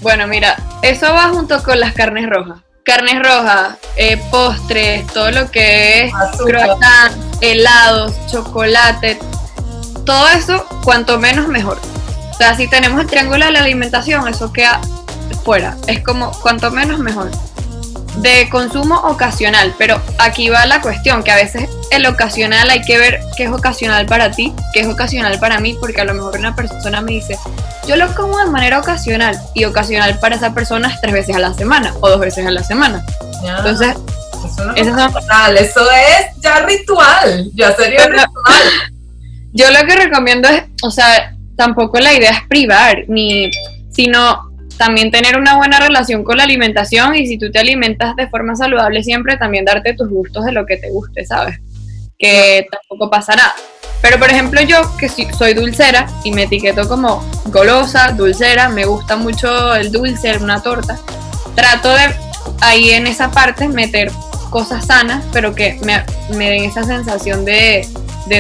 Speaker 5: Bueno, mira, eso va junto con las carnes rojas. Carnes rojas, eh, postres, todo lo que es croissant, helados, chocolate, todo eso, cuanto menos mejor. O sea, si tenemos el triángulo de la alimentación, eso queda fuera. Es como cuanto menos mejor de consumo ocasional, pero aquí va la cuestión, que a veces el ocasional hay que ver qué es ocasional para ti, qué es ocasional para mí, porque a lo mejor una persona me dice, yo lo como de manera ocasional, y ocasional para esa persona es tres veces a la semana o dos veces a la semana. Entonces,
Speaker 4: eso, eso es ya ritual, ya sería ritual. [laughs]
Speaker 5: Yo lo que recomiendo es, o sea, tampoco la idea es privar, ni, sino también tener una buena relación con la alimentación y si tú te alimentas de forma saludable siempre, también darte tus gustos de lo que te guste, ¿sabes? Que tampoco pasa nada. Pero por ejemplo yo que soy dulcera y me etiqueto como golosa, dulcera, me gusta mucho el dulce, una torta, trato de ahí en esa parte meter cosas sanas, pero que me, den esa sensación de,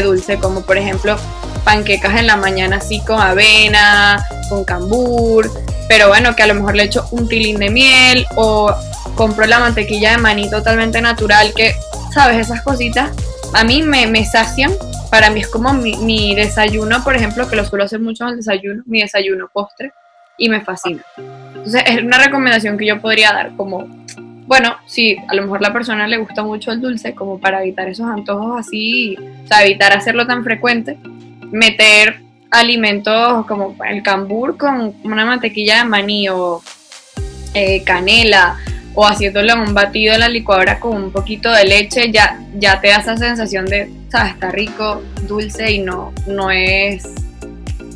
Speaker 5: dulce, como por ejemplo panquecas en la mañana así con avena, con cambur, pero bueno, que a lo mejor le echo un tilín de miel o compro la mantequilla de maní totalmente natural, que, ¿sabes? Esas cositas a mí me sacian. Para mí es como mi, desayuno, por ejemplo, que lo suelo hacer mucho en el desayuno, mi desayuno postre, y me fascina. Entonces es una recomendación que yo podría dar como, bueno, si a lo mejor la persona le gusta mucho el dulce, como para evitar esos antojos así, o sea, evitar hacerlo tan frecuente, meter alimentos como el cambur con una mantequilla de maní o eh, canela o haciéndolo en un batido en la licuadora con un poquito de leche, ya, ya te da esa sensación de, sabes, está rico, dulce y no, no es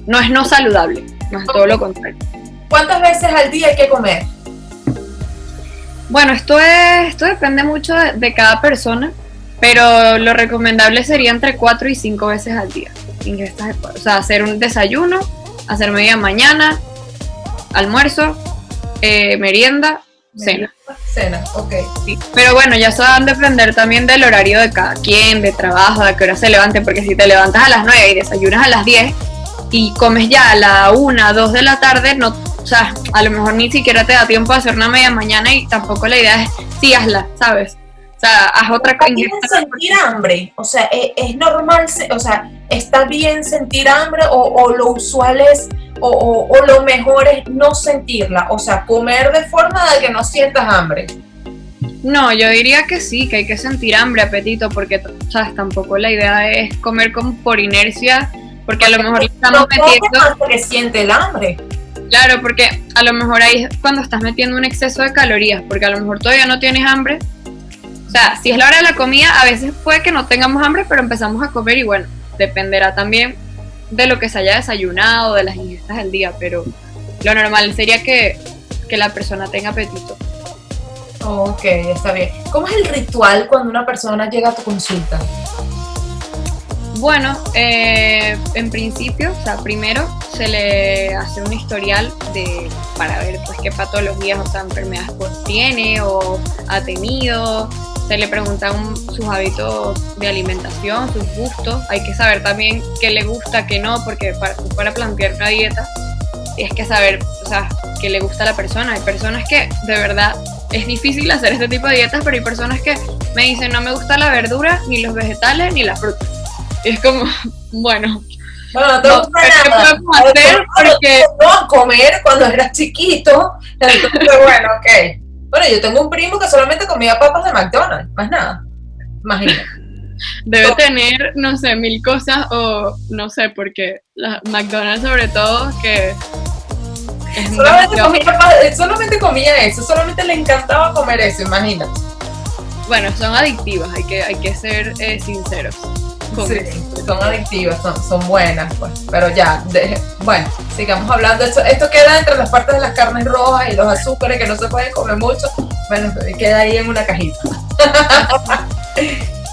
Speaker 5: no es no saludable, todo lo contrario.
Speaker 4: ¿Cuántas veces al día hay que comer?
Speaker 5: Bueno, esto es, esto depende mucho de, de cada persona, pero lo recomendable sería entre 4 y 5 veces al día ingestas O sea, hacer un desayuno, hacer media mañana, almuerzo, eh, merienda, cena.
Speaker 4: Cena, ok.
Speaker 5: Pero bueno, ya se van a depender también del horario de cada quien, de trabajo, de qué hora se levante, porque si te levantas a las 9 y desayunas a las 10 y comes ya a la 1, 2 de la tarde, no, o sea, a lo mejor ni siquiera te da tiempo de hacer una media mañana y tampoco la idea es sí hazla, ¿sabes? O sea, haz otra cosa.
Speaker 4: sentir hambre? O sea, ¿es, es normal, o sea, está bien sentir hambre o, lo usual es, o, lo mejor es no sentirla? O sea, comer de forma de que no sientas hambre.
Speaker 5: No, yo diría que sí, que hay que sentir hambre, apetito, porque, ¿sabes? Tampoco la idea es comer como por inercia, porque a lo mejor
Speaker 4: estamos metiendo... que siente el hambre.
Speaker 5: Claro, porque a lo mejor ahí es cuando estás metiendo un exceso de calorías, porque a lo mejor todavía no tienes hambre, o sea, si es la hora de la comida, a veces puede que no tengamos hambre, pero empezamos a comer y bueno, dependerá también de lo que se haya desayunado, de las ingestas del día, pero lo normal sería que, la persona tenga apetito.
Speaker 4: Ok, está bien. ¿Cómo es el ritual cuando una persona llega a tu consulta?
Speaker 5: Bueno, eh, en principio, o sea, primero se le hace un historial de para ver pues qué patologías o sea, enfermedades pues, tiene o ha tenido, se le preguntan sus hábitos de alimentación, sus gustos. Hay que saber también qué le gusta, qué no, porque para, para plantear una dieta es que saber, o sea, qué le gusta a la persona. Hay personas que de verdad es difícil hacer este tipo de dietas, pero hay personas que me dicen no me gusta la verdura, ni los vegetales, ni la fruta. Y es como, [laughs] bueno.
Speaker 4: Bueno, no te gusta nada. hacer porque... No, comer cuando eras chiquito. Entonces, [laughs] bueno, ok. Bueno, yo tengo un primo que solamente comía papas de McDonald's, más nada. Imagínate. [laughs]
Speaker 5: Debe tener, no sé, mil cosas o no sé, porque la McDonald's sobre todo, que
Speaker 4: Solamente comía, pa- solamente comía eso, solamente le encantaba comer eso, imagínate.
Speaker 5: Bueno, son adictivas, hay que, hay que ser eh, sinceros. Con
Speaker 4: Sí, son adictivas, son, son buenas, pues. Pero ya, de- bueno, sigamos hablando. Esto, esto queda entre las partes de las carnes rojas y los azúcares que no se pueden comer mucho. Bueno, queda ahí en una cajita. [laughs]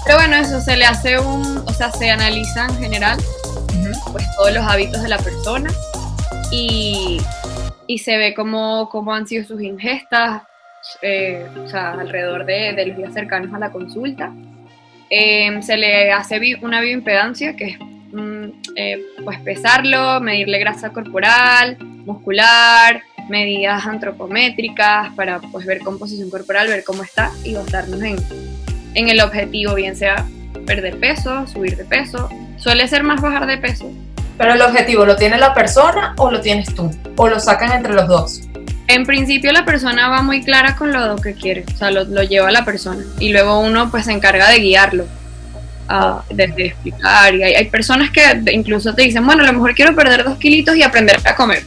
Speaker 5: Pero bueno, eso se le hace un, o sea, se analiza en general pues todos los hábitos de la persona y, y se ve cómo, cómo han sido sus ingestas, eh, o sea, alrededor de, de los días cercanos a la consulta. Eh, se le hace una bioimpedancia, que es mm, eh, pues pesarlo, medirle grasa corporal, muscular, medidas antropométricas para pues ver composición corporal, ver cómo está y basarnos en, en el objetivo, bien sea perder peso, subir de peso. Suele ser más bajar de peso,
Speaker 4: Pero el objetivo, ¿lo tiene la persona o lo tienes tú? ¿O lo sacan entre los dos?
Speaker 5: En principio la persona va muy clara con lo que quiere, o sea, lo, lo lleva la persona y luego uno pues se encarga de guiarlo, ah, de, explicar y hay, personas que incluso te dicen, bueno, a lo mejor quiero perder dos kilitos y aprender a comer,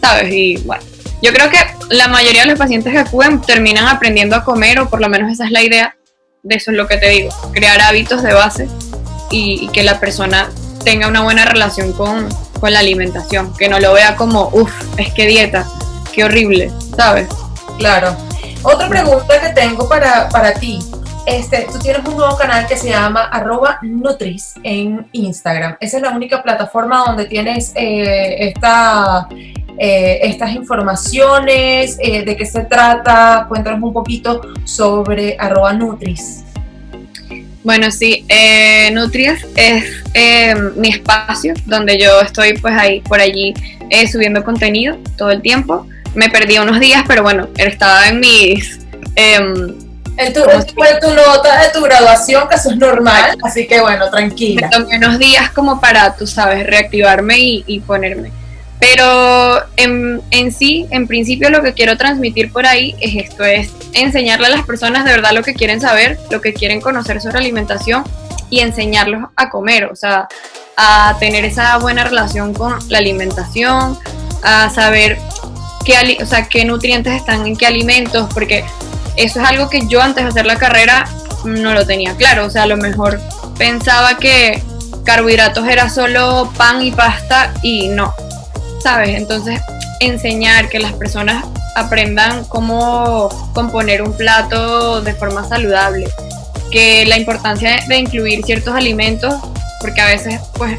Speaker 5: ¿sabes? Y bueno, yo creo que la mayoría de los pacientes que acuden terminan aprendiendo a comer o por lo menos esa es la idea, de eso es lo que te digo, crear hábitos de base y, y que la persona tenga una buena relación con, con la alimentación, que no lo vea como, uff, es que dieta, qué horrible, ¿sabes?
Speaker 4: Claro. Otra pregunta que tengo para, para ti. Este, tú tienes un nuevo canal que se llama arroba Nutris en Instagram. Esa es la única plataforma donde tienes eh, esta, eh, estas informaciones, eh, de qué se trata. Cuéntanos un poquito sobre arroba Nutris.
Speaker 5: Bueno, sí, eh, Nutrias es eh, mi espacio donde yo estoy pues ahí, por allí eh, subiendo contenido todo el tiempo. Me perdí unos días, pero bueno, estaba en mis... em,
Speaker 4: En tu, en tu- nota de tu graduación, que eso es normal, así que bueno,
Speaker 5: me
Speaker 4: tranquila.
Speaker 5: tomé unos días como para, tú sabes, reactivarme y, y ponerme. Pero en, en sí, en principio lo que quiero transmitir por ahí es esto, es enseñarle a las personas de verdad lo que quieren saber, lo que quieren conocer sobre alimentación y enseñarlos a comer, o sea, a tener esa buena relación con la alimentación, a saber qué, o sea, qué nutrientes están en qué alimentos, porque eso es algo que yo antes de hacer la carrera no lo tenía claro, o sea, a lo mejor pensaba que carbohidratos era solo pan y pasta y no, ¿sabes? Entonces, enseñar que las personas aprendan cómo componer un plato de forma saludable, que la importancia de incluir ciertos alimentos, porque a veces, pues,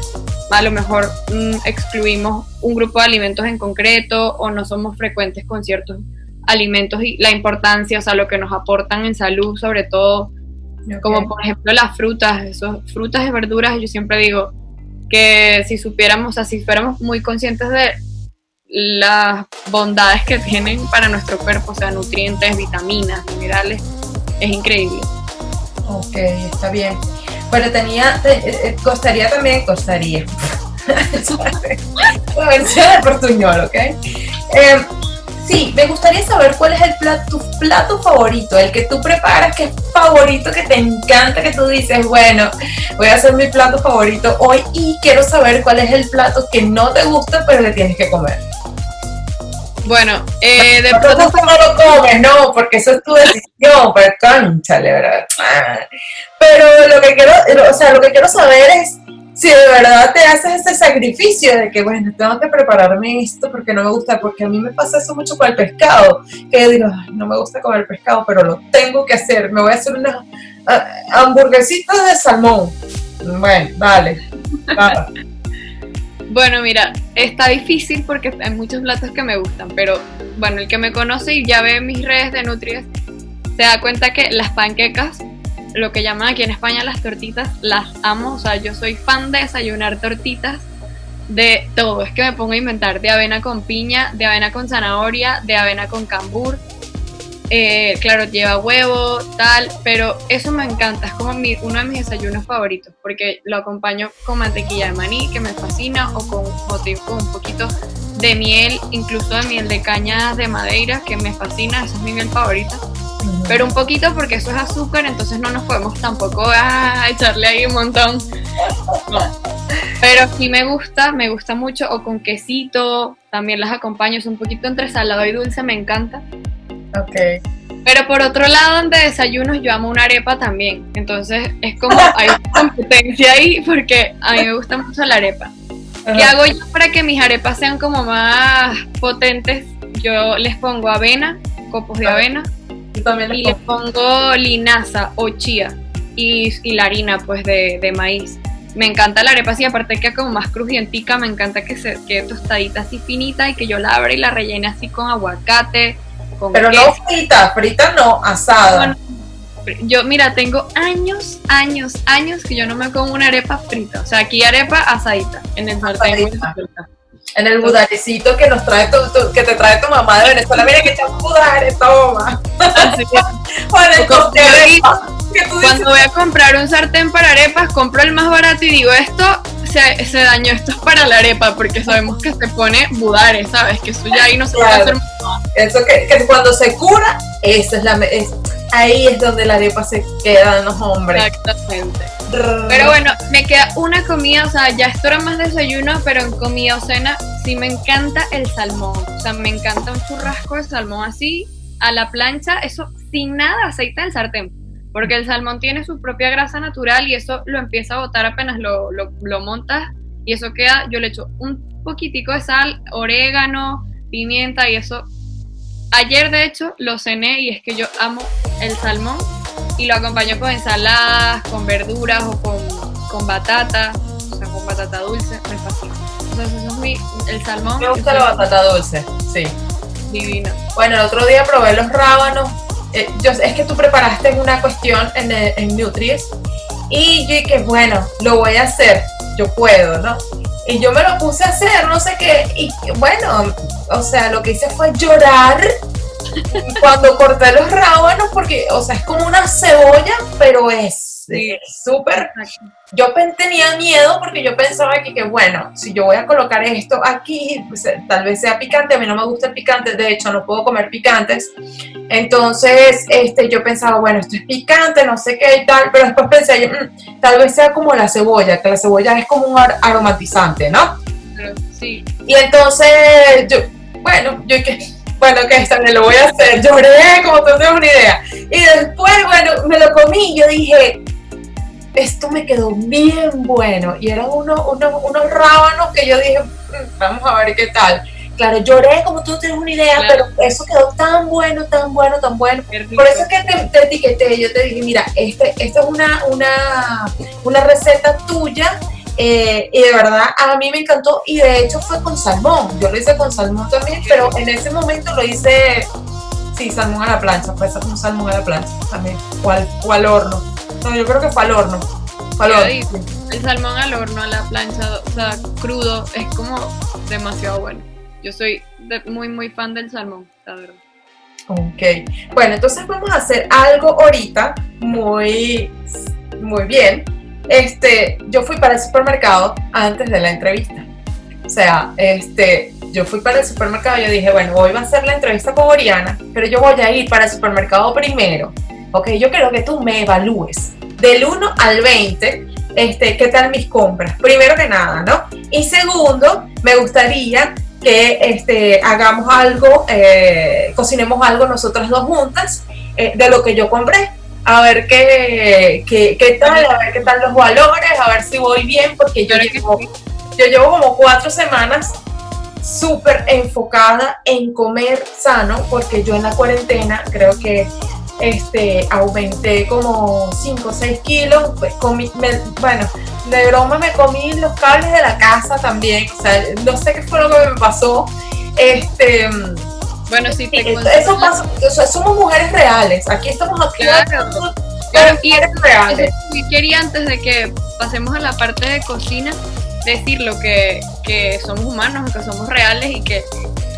Speaker 5: a lo mejor mm, excluimos un grupo de alimentos en concreto o no somos frecuentes con ciertos alimentos y la importancia, o sea, lo que nos aportan en salud, sobre todo, como
Speaker 4: Ok.
Speaker 5: por ejemplo las frutas, esos frutas y verduras, yo siempre digo que si supiéramos, o sea, si fuéramos muy conscientes de las bondades que tienen para nuestro cuerpo, o sea, nutrientes, vitaminas, minerales, es increíble.
Speaker 4: Ok, está bien. Pero tenía, te- eh, eh, costaría también, costaría. Versión de portuñol, ¿ok? Eh, sí, me gustaría saber cuál es el plato, tu plato favorito, el que tú preparas, que es favorito, que te encanta, que tú dices, bueno, voy a hacer mi plato favorito hoy y quiero saber cuál es el plato que no te gusta, pero le tienes que comer.
Speaker 5: Bueno, eh, de pronto,
Speaker 4: no lo comes, no, porque eso es tu decisión, pero cónchale, ¿verdad? Pero lo que quiero, o sea, lo que quiero saber es si de verdad te haces ese sacrificio de que, bueno, tengo que prepararme esto porque no me gusta, porque a mí me pasa eso mucho con el pescado, que digo, "Ay, no me gusta comer pescado, pero lo tengo que hacer, me voy a hacer unas ah, hamburguesitas de salmón. Bueno, dale.
Speaker 5: Bueno, mira, está difícil porque hay muchos platos que me gustan, pero bueno, el que me conoce y ya ve mis redes de Nutrias, se da cuenta que las panquecas, lo que llaman aquí en España las tortitas, las amo, o sea, yo soy fan de desayunar tortitas de todo, es que me pongo a inventar de avena con piña, de avena con zanahoria, de avena con cambur, eh, claro, lleva huevo, tal, pero eso me encanta, es como mi- uno de mis desayunos favoritos, porque lo acompaño con mantequilla de maní, que me fascina, o con, un poquito de miel, incluso de miel de caña de madeira, que me fascina, esa es mi miel favorita. pero un poquito porque eso es azúcar, entonces no nos podemos tampoco ah, echarle ahí un montón. Pero sí me gusta, me gusta mucho, o con quesito, también las acompaño, es un poquito entre salado y dulce, me encanta.
Speaker 4: Ok.
Speaker 5: Pero por otro lado, de desayunos yo amo una arepa también. Entonces es como hay [laughs] competencia ahí porque a mí me gusta mucho la arepa. ¿Qué hago yo para que mis arepas sean como más potentes? Yo les pongo avena, copos de avena, y les pongo linaza o chía y, la harina pues de, maíz. Me encanta la arepa así, aparte que es como más crujientica, me encanta que se quede tostadita así finita y que yo la abra y la rellene así con aguacate,
Speaker 4: pero no frita, frita no, asada.
Speaker 5: yo, mira, tengo años, años, años que yo no me como una arepa frita. O sea, aquí arepa asadita, en el sartén.
Speaker 4: En el budarecito que nos trae tu, que te trae tu mamá de Venezuela. Mira que está budare, toma. Así
Speaker 5: cuando voy a comprar un sartén para arepas, compro el más barato y digo, esto se, se, dañó, esto es para la arepa, porque sabemos que se pone budare, ¿sabes? Que eso ya ahí no se puede hacer
Speaker 4: Eso que, que, cuando se cura, esa es la, ahí es donde la arepa se queda en los hombres.
Speaker 5: Exactamente. Pero bueno, me queda una comida, o sea, ya esto era más desayuno, pero en comida o cena sí me encanta el salmón. O sea, me encanta un churrasco de salmón así, a la plancha, eso sin nada aceite del sartén porque el salmón tiene su propia grasa natural y eso lo empieza a botar apenas lo, lo, montas y eso queda, yo le echo un poquitico de sal, orégano, pimienta y eso. Ayer de hecho lo cené y es que yo amo el salmón y lo acompaño con ensaladas, con verduras o con, con batata, o sea, con batata dulce, me fascina. Entonces eso es mi, el salmón.
Speaker 4: Me gusta la batata dulce, sí.
Speaker 5: Divino.
Speaker 4: Bueno, el otro día probé los rábanos eh, yo, es que tú preparaste una cuestión en, eh, en Nutries y yo dije, bueno, lo voy a hacer, yo puedo, ¿no? Y yo me lo puse a hacer, no sé qué, y bueno, o sea, lo que hice fue llorar cuando corté los rábanos porque, o sea, es como una cebolla, pero es súper. Yo tenía miedo porque yo pensaba que, que, bueno, si yo voy a colocar esto aquí, pues, eh, tal vez sea picante. A mí no me gusta el picante, de hecho, no puedo comer picantes. Entonces, este, yo pensaba, bueno, esto es picante, no sé qué y tal, pero después pensé, mm, tal vez sea como la cebolla, que la cebolla es como un aromatizante, ¿no?
Speaker 5: Sí.
Speaker 4: Y entonces, yo, bueno, yo que bueno, que esta me lo voy a hacer. Lloré como tú tienes una idea. Y después, bueno, me lo comí y yo dije, esto me quedó bien bueno. Y eran unos, unos, unos rábanos que yo dije, mm, vamos a ver qué tal. Claro, lloré como tú tienes una idea, pero eso quedó tan bueno, tan bueno, tan bueno. Por eso es que te, te, etiqueté, yo te dije, mira, este, esta es una, una, una receta tuya eh, y de verdad a mí me encantó y de hecho fue con salmón. Yo lo hice con salmón también, pero en ese momento lo hice, sí, salmón a la plancha, fue un salmón a la plancha también, o al, o al horno. No, yo creo que fue al horno. Fue al horno.
Speaker 5: El salmón al horno, a la plancha, o sea, crudo, es como demasiado bueno. Yo soy muy, muy fan del salmón, la verdad.
Speaker 4: Ok, bueno, entonces vamos a hacer algo ahorita muy, muy bien. Este, yo fui para el supermercado antes de la entrevista. O sea, este, yo fui para el supermercado y yo dije, bueno, hoy va a ser la entrevista con Oriana, pero yo voy a ir para el supermercado primero Ok, yo quiero que tú me evalúes del 1 al 20, este, qué tal mis compras, primero que nada, ¿no? Y segundo, me gustaría que este, hagamos algo, eh, cocinemos algo nosotras dos juntas eh, de lo que yo compré. A ver qué, qué, qué, tal, a ver qué tal los valores, a ver si voy bien, porque yo llevo, yo llevo como cuatro semanas súper enfocada en comer sano, porque yo en la cuarentena creo que este, aumenté como 5 o 6 kilos, pues comí, bueno, de broma me comí los cables de la casa también, o sea, no sé qué fue lo que me pasó, este...
Speaker 5: Bueno, sí, te
Speaker 4: eso pasa, o sea, somos mujeres reales, aquí estamos aquí.
Speaker 5: Claro. Claro, y reales. quería antes de que pasemos a la parte de cocina, decirlo que, que somos humanos, que somos reales y que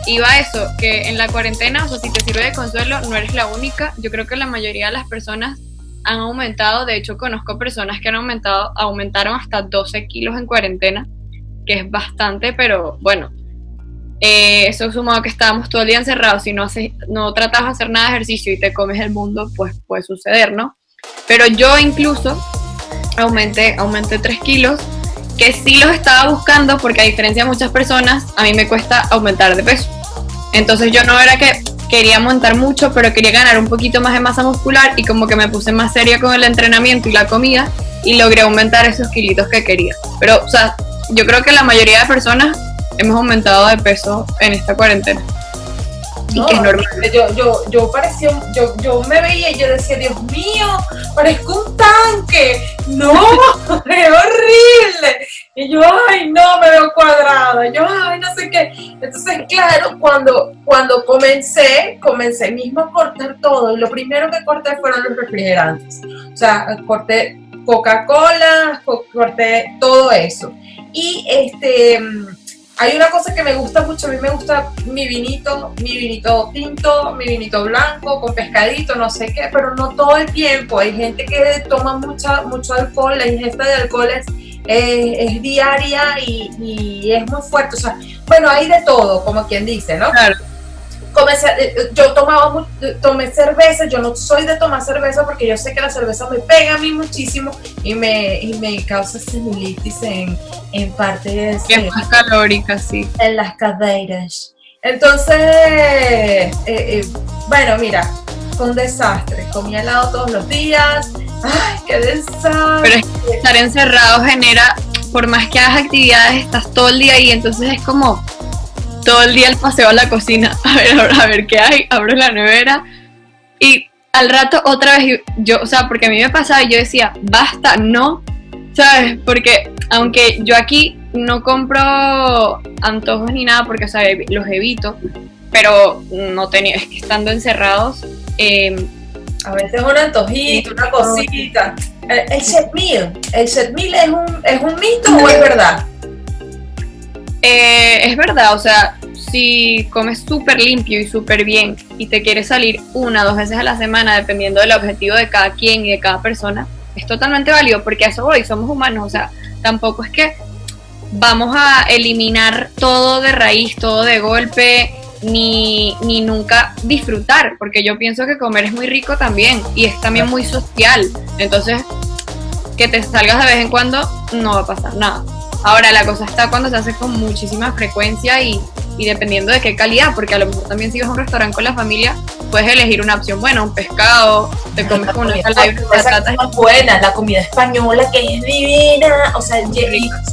Speaker 5: iba a eso, que en la cuarentena, o sea, si te sirve de consuelo, no eres la única. Yo creo que la mayoría de las personas han aumentado, de hecho conozco personas que han aumentado, aumentaron hasta 12 kilos en cuarentena, que es bastante, pero bueno, eh, eso sumado que estábamos todo el día encerrados, si no, haces, no tratas de hacer nada de ejercicio y te comes el mundo, pues puede suceder, ¿no? Pero yo incluso aumenté, aumenté 3 kilos, que sí los estaba buscando porque a diferencia de muchas personas, a mí me cuesta aumentar de peso. Entonces yo no era que quería montar mucho, pero quería ganar un poquito más de masa muscular y como que me puse más seria con el entrenamiento y la comida y logré aumentar esos kilitos que quería. Pero, o sea, yo creo que la mayoría de personas hemos aumentado de peso en esta cuarentena.
Speaker 4: y que es normal. Yo, yo, yo parecía, yo, yo me veía y yo decía, Dios mío, parezco un tanque. No, [laughs] es horrible. Y yo, ay, no, me veo cuadrada. Yo, ay, no sé qué. Entonces, claro, cuando, cuando comencé, comencé mismo a cortar todo. Y lo primero que corté fueron los refrigerantes. O sea, corté Coca-Cola, corté todo eso. Y este hay una cosa que me gusta mucho, a mí me gusta mi vinito, mi vinito tinto, mi vinito blanco, con pescadito, no sé qué, pero no todo el tiempo. Hay gente que toma mucha, mucho alcohol, la ingesta de alcohol es, es, diaria y, y, es muy fuerte. O sea, bueno, hay de todo, como quien dice, ¿no? Claro. Eh, eh, yo tomaba tomé cerveza, yo no soy de tomar cerveza porque yo sé que la cerveza me pega a mí muchísimo y me, y me causa celulitis en, en partes
Speaker 5: es más calórica, sí.
Speaker 4: En las caderas. Entonces, eh, bueno, mira, fue un desastre. Comí helado todos los días. ¡Ay, qué desastre!
Speaker 5: Pero es que estar encerrado genera, por más que hagas actividades, estás todo el día ahí, entonces es como todo el día el paseo a la cocina, [laughs] a ver, a ver qué hay, abro la nevera y al rato otra vez yo, o sea, porque a mí me pasaba y yo decía, basta, no, ¿sabes? Porque aunque yo aquí no compro antojos ni nada porque, o sea, los evito, pero no tenía, es que estando encerrados...
Speaker 4: Em, a veces un antojito, una cosita. El, set meal, ¿el set meal es un, es un mito o es verdad?
Speaker 5: Eh, es verdad, o sea, si comes súper limpio y súper bien y te quieres salir una o dos veces a la semana, dependiendo del objetivo de cada quien y de cada persona, es totalmente válido porque a eso voy, somos humanos, o sea, tampoco es que vamos a eliminar todo de raíz, todo de golpe, ni, ni nunca disfrutar, porque yo pienso que comer es muy rico también y es también muy social, entonces que te salgas de vez en cuando no va a pasar nada. Ahora, la cosa está cuando se hace con muchísima frecuencia y, dependiendo de qué calidad, porque a lo mejor también si vas a un restaurante con la familia, puedes elegir una opción buena, un pescado, te comes con una
Speaker 4: y buena, la comida española que es divina, o sea, es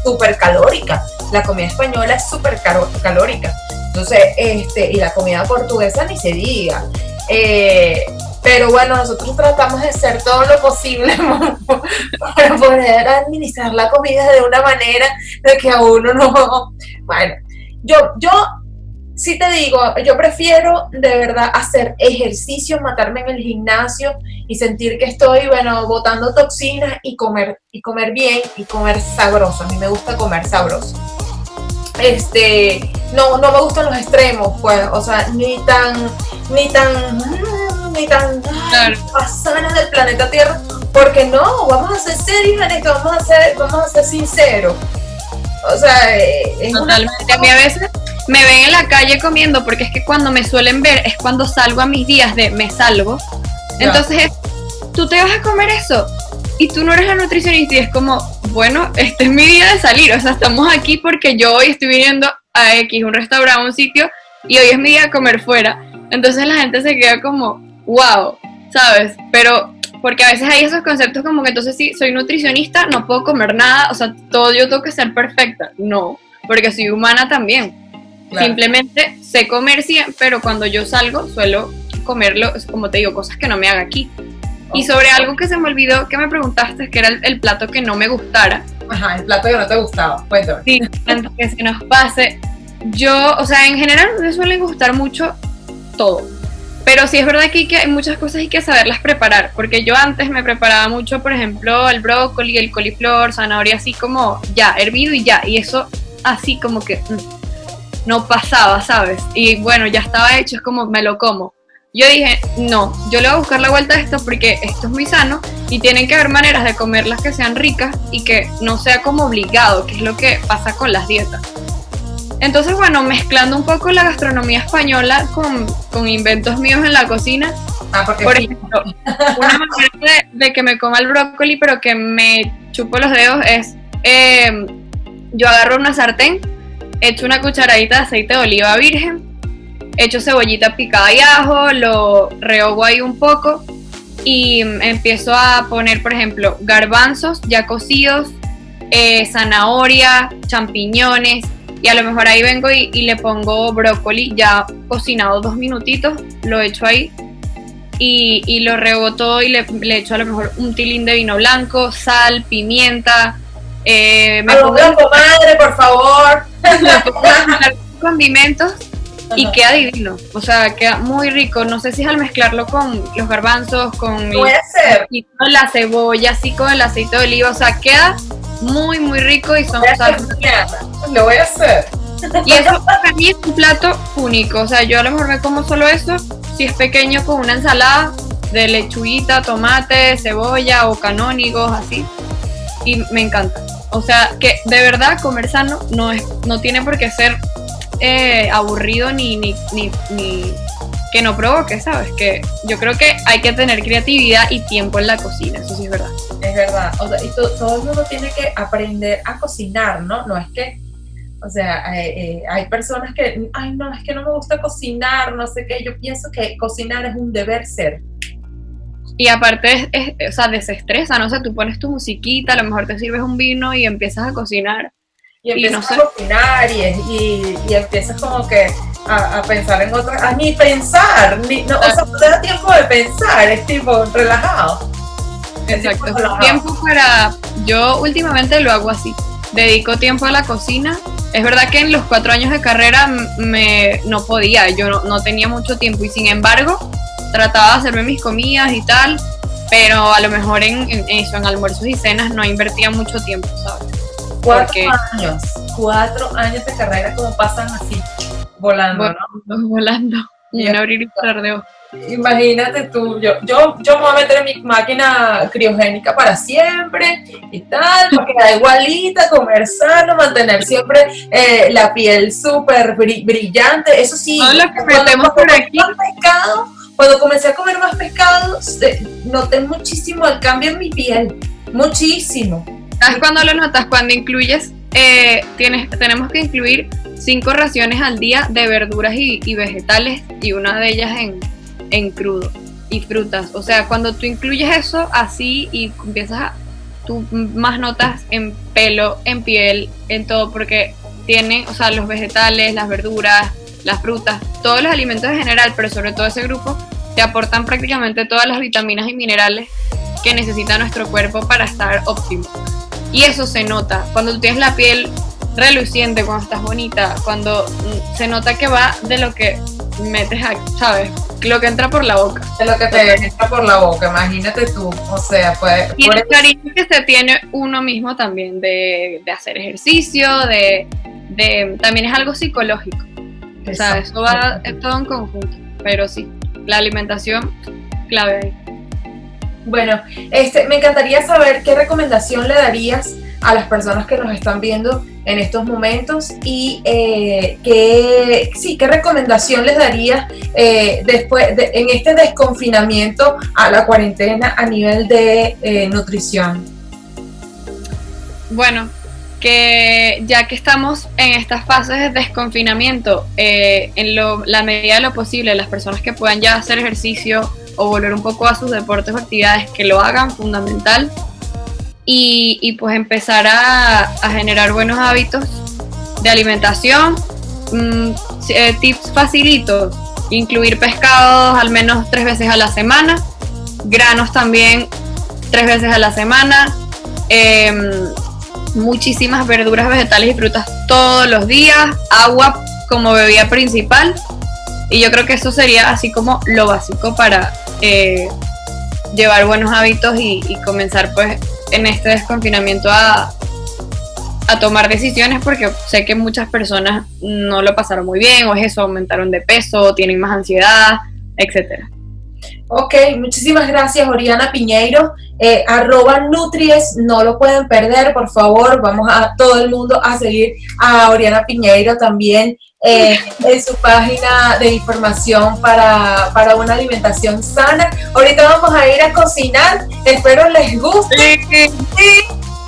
Speaker 4: súper calórica. La comida española es súper calórica. Entonces, este, y la comida portuguesa ni se diga. Eh, pero bueno, nosotros tratamos de hacer todo lo posible [laughs] para poder administrar la comida de una manera de que a uno no... Bueno, yo, yo sí te digo, yo prefiero de verdad hacer ejercicio, matarme en el gimnasio y sentir que estoy, bueno, botando toxinas y comer, y comer bien y comer sabroso. A mí me gusta comer sabroso. Este, no, no me gustan los extremos, pues, o sea, ni tan, ni tan ni tan pasanas del planeta Tierra, porque no, vamos a ser serios en esto, vamos a ser, vamos a ser sinceros. O sea, eh, es
Speaker 5: totalmente. A mí a veces me ven en la calle comiendo, porque es que cuando me suelen ver es cuando salgo a mis días de me salgo. Entonces, tú te vas a comer eso y tú no eres la nutricionista y es como, bueno, este es mi día de salir, o sea, estamos aquí porque yo hoy estoy viniendo a X, un restaurante, un sitio, y hoy es mi día de comer fuera. Entonces la gente se queda como, wow, ¿sabes? Pero porque a veces hay esos conceptos como que entonces sí, soy nutricionista, no puedo comer nada, o sea, todo yo tengo que ser perfecta. No, porque soy humana también. Simplemente sé comer siempre, pero cuando yo salgo suelo comerlo, como te digo, cosas que no me haga aquí. Y sobre algo que se me olvidó que me preguntaste, que era el, plato que no me gustara.
Speaker 4: Ajá, el plato que no te gustaba, cuéntame.
Speaker 5: Sí, antes que se nos pase. Yo, o sea, en general me suele gustar mucho todo pero sí es verdad que hay, muchas cosas hay que saberlas preparar, porque yo antes me preparaba mucho, por ejemplo, el brócoli, el coliflor, zanahoria, así como ya, hervido y ya, y eso así como que mm, no pasaba, ¿sabes? Y bueno, ya estaba hecho, es como me lo como. Yo dije, no, yo le voy a buscar la vuelta a esto porque esto es muy sano y tienen que haber maneras de comerlas que sean ricas y que no sea como obligado, que es lo que pasa con las dietas. Entonces, bueno, mezclando un poco la gastronomía española con, con inventos míos en la cocina.
Speaker 4: Ah, porque
Speaker 5: Por
Speaker 4: sí.
Speaker 5: ejemplo, una manera de, de que me coma el brócoli, pero que me chupo los dedos, es eh, yo agarro una sartén, echo una cucharadita de aceite de oliva virgen, echo cebollita picada y ajo, lo rehogo ahí un poco y mm, empiezo a poner, por ejemplo, garbanzos ya cocidos, eh, zanahoria, champiñones y a lo mejor ahí vengo y, y le pongo brócoli ya cocinado dos minutitos, lo echo ahí y, y lo rehogo todo y le, le echo a lo mejor un tilín de vino blanco, sal, pimienta, eh, me pongo
Speaker 4: comadre, por favor. [laughs]
Speaker 5: le pongo condimentos y
Speaker 4: Ajá.
Speaker 5: queda divino, o sea, queda muy rico. No sé si es al mezclarlo con los garbanzos, con el- con la cebolla, así con el aceite de oliva, o sea, queda muy, muy rico y son.
Speaker 4: Lo voy a hacer.
Speaker 5: y eso para mí es un plato único, o sea, yo a lo mejor me como solo eso, si es pequeño con una ensalada de lechuguita, tomate, cebolla o canónigos, así, y me encanta. O sea, que de verdad comer sano no, es, no tiene por qué ser eh, aburrido ni, ni, ni, ni que no provoque, ¿sabes? Que yo creo que hay que tener creatividad y tiempo en la cocina, eso sí es verdad.
Speaker 4: Es verdad. O sea, y to- todo el mundo tiene que aprender a cocinar, ¿no? No es que, o sea, eh, eh, hay personas que, ay, no, es que no me gusta cocinar, no sé qué. Yo pienso que cocinar es un deber ser.
Speaker 5: Y aparte, es, es- o sea, desestresa, no sé, tú pones tu musiquita, a lo mejor te sirves un vino y empiezas a cocinar.
Speaker 4: Y
Speaker 5: Y
Speaker 4: empiezas
Speaker 5: sé.
Speaker 4: a cocinar y, y, y empiezas como que a, a pensar en otra, a ni pensar, ni, no, o sea, no te da tiempo de pensar, es tipo relajado. Es tipo
Speaker 5: Exacto.
Speaker 4: relajado.
Speaker 5: Tiempo para. Yo últimamente lo hago así. Dedico tiempo a la cocina. Es verdad que en los cuatro años de carrera me no podía, yo no, no tenía mucho tiempo y sin embargo trataba de hacerme mis comidas y tal, pero a lo mejor en, en eso, en almuerzos y cenas no invertía mucho tiempo, ¿sabes?
Speaker 4: Cuatro
Speaker 5: porque-
Speaker 4: años, cuatro años de carrera como pasan así, volando,
Speaker 5: Bueno,
Speaker 4: ¿no? [laughs]
Speaker 5: volando. Y un abrir y cerrar de ojos.
Speaker 4: Imagínate tú, yo, yo, yo me voy a meter en mi máquina criogénica para siempre y tal, porque da igualita, comer sano, mantener siempre eh, la piel súper bri- brillante. Eso sí,
Speaker 5: Todo lo que
Speaker 4: cuando
Speaker 5: por aquí.
Speaker 4: más pescado, cuando comencé a comer más pescado, noté muchísimo el cambio en mi piel, muchísimo.
Speaker 5: ¿Sabes cuándo lo notas? Cuando incluyes, eh, tienes, tenemos que incluir cinco raciones al día de verduras y, y vegetales y una de ellas en, en crudo y frutas. O sea, cuando tú incluyes eso así y empiezas a, tú más notas en pelo, en piel, en todo, porque tienen, o sea, los vegetales, las verduras, las frutas, todos los alimentos en general, pero sobre todo ese grupo, te aportan prácticamente todas las vitaminas y minerales que necesita nuestro cuerpo para estar óptimo. Y eso se nota cuando tú tienes la piel reluciente, cuando estás bonita, cuando se nota que va de lo que metes, a, ¿sabes? Lo que entra por la boca.
Speaker 4: Es lo que te entra por la boca, imagínate tú. O sea, pues.
Speaker 5: Y el cariño que se tiene uno mismo también de, de hacer ejercicio, de, de también es algo psicológico. O sea, eso va es todo en conjunto. Pero sí, la alimentación, clave ahí.
Speaker 4: Bueno, este, me encantaría saber qué recomendación le darías a las personas que nos están viendo en estos momentos y eh, qué, sí, qué recomendación les darías eh, después de- en este desconfinamiento a la cuarentena a nivel de eh, nutrición.
Speaker 5: Bueno, que ya que estamos en estas fases de desconfinamiento, en lo- la medida de lo posible, las personas que puedan ya hacer ejercicio o volver un poco a sus deportes o actividades, que lo hagan, fundamental. Y, pues empezar a, generar buenos hábitos de alimentación. Mm, eh, tips facilitos, incluir pescados al menos tres veces a la semana, granos también tres veces a la semana. em, muchísimas verduras, vegetales y frutas todos los días, agua como bebida principal y yo creo que eso sería así como lo básico para eh, llevar buenos hábitos y, y comenzar pues en este desconfinamiento a, a tomar decisiones porque sé que muchas personas no lo pasaron muy bien o es eso, aumentaron de peso, tienen más ansiedad, etcétera.
Speaker 4: Ok, muchísimas gracias Oriana Piñeiro. Eh, arroba Nutries, no lo pueden perder, por favor. Vamos a todo el mundo a seguir a Oriana Piñeiro también eh, en su página de información para, para, una alimentación sana. Ahorita vamos a ir a cocinar, espero les guste.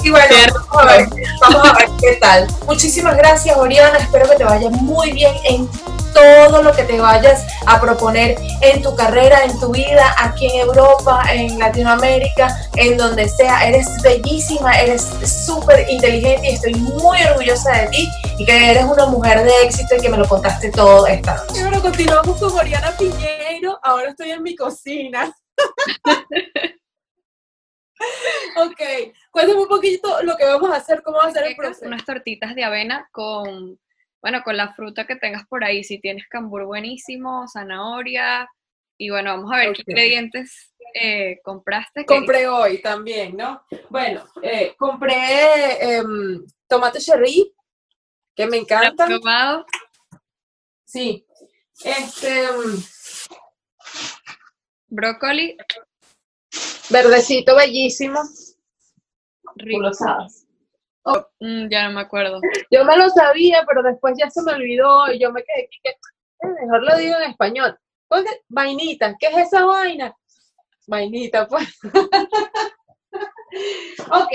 Speaker 4: Y bueno, vamos a, ver, vamos a ver qué tal. Muchísimas gracias Oriana, espero que te vaya muy bien en todo lo que te vayas a proponer en tu carrera, en tu vida, aquí en Europa, en Latinoamérica, en donde sea. Eres bellísima, eres súper inteligente y estoy muy orgullosa de ti y que eres una mujer de éxito y que me lo contaste todo esta noche.
Speaker 2: Y bueno, continuamos con Oriana Piñeiro. Ahora estoy en mi cocina. [laughs] ok, cuéntame un poquito lo que vamos a hacer, cómo va a ser el proceso.
Speaker 5: Unas tortitas de avena con bueno, con la fruta que tengas por ahí, si tienes cambur buenísimo, zanahoria, y bueno, vamos a ver qué ingredientes eh, compraste.
Speaker 2: Compré hoy también, ¿no? Bueno, eh, compré em, tomate cherry, que me encanta.
Speaker 5: probado?
Speaker 2: Sí. Este. Em,
Speaker 5: Brócoli.
Speaker 2: Verdecito bellísimo.
Speaker 5: Rico. lo sabes. Oh, mm, ya no me acuerdo.
Speaker 2: Yo me lo sabía, pero después ya se me olvidó y yo me quedé que eh, mejor lo digo en español. vainita, ¿qué es esa vaina? Vainita, pues. [laughs] ok,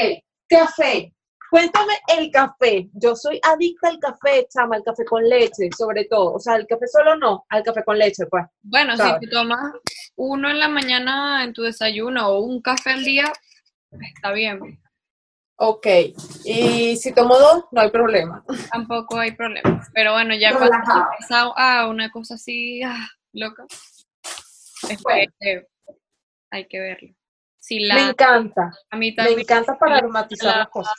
Speaker 2: café. Cuéntame el café. Yo soy adicta al café, chama, al café con leche, sobre todo. O sea, el café solo no, al café con leche, pues.
Speaker 5: Bueno, si te tomas uno en la mañana en tu desayuno o un café al día, está bien.
Speaker 2: Ok, y si tomo dos, no hay problema.
Speaker 5: Tampoco hay problema. Pero bueno, ya cuando empieza a una cosa así ah, loca, es que hay que verlo.
Speaker 2: Si la, me encanta. A mí también. Me encanta para aromatizar las cosas.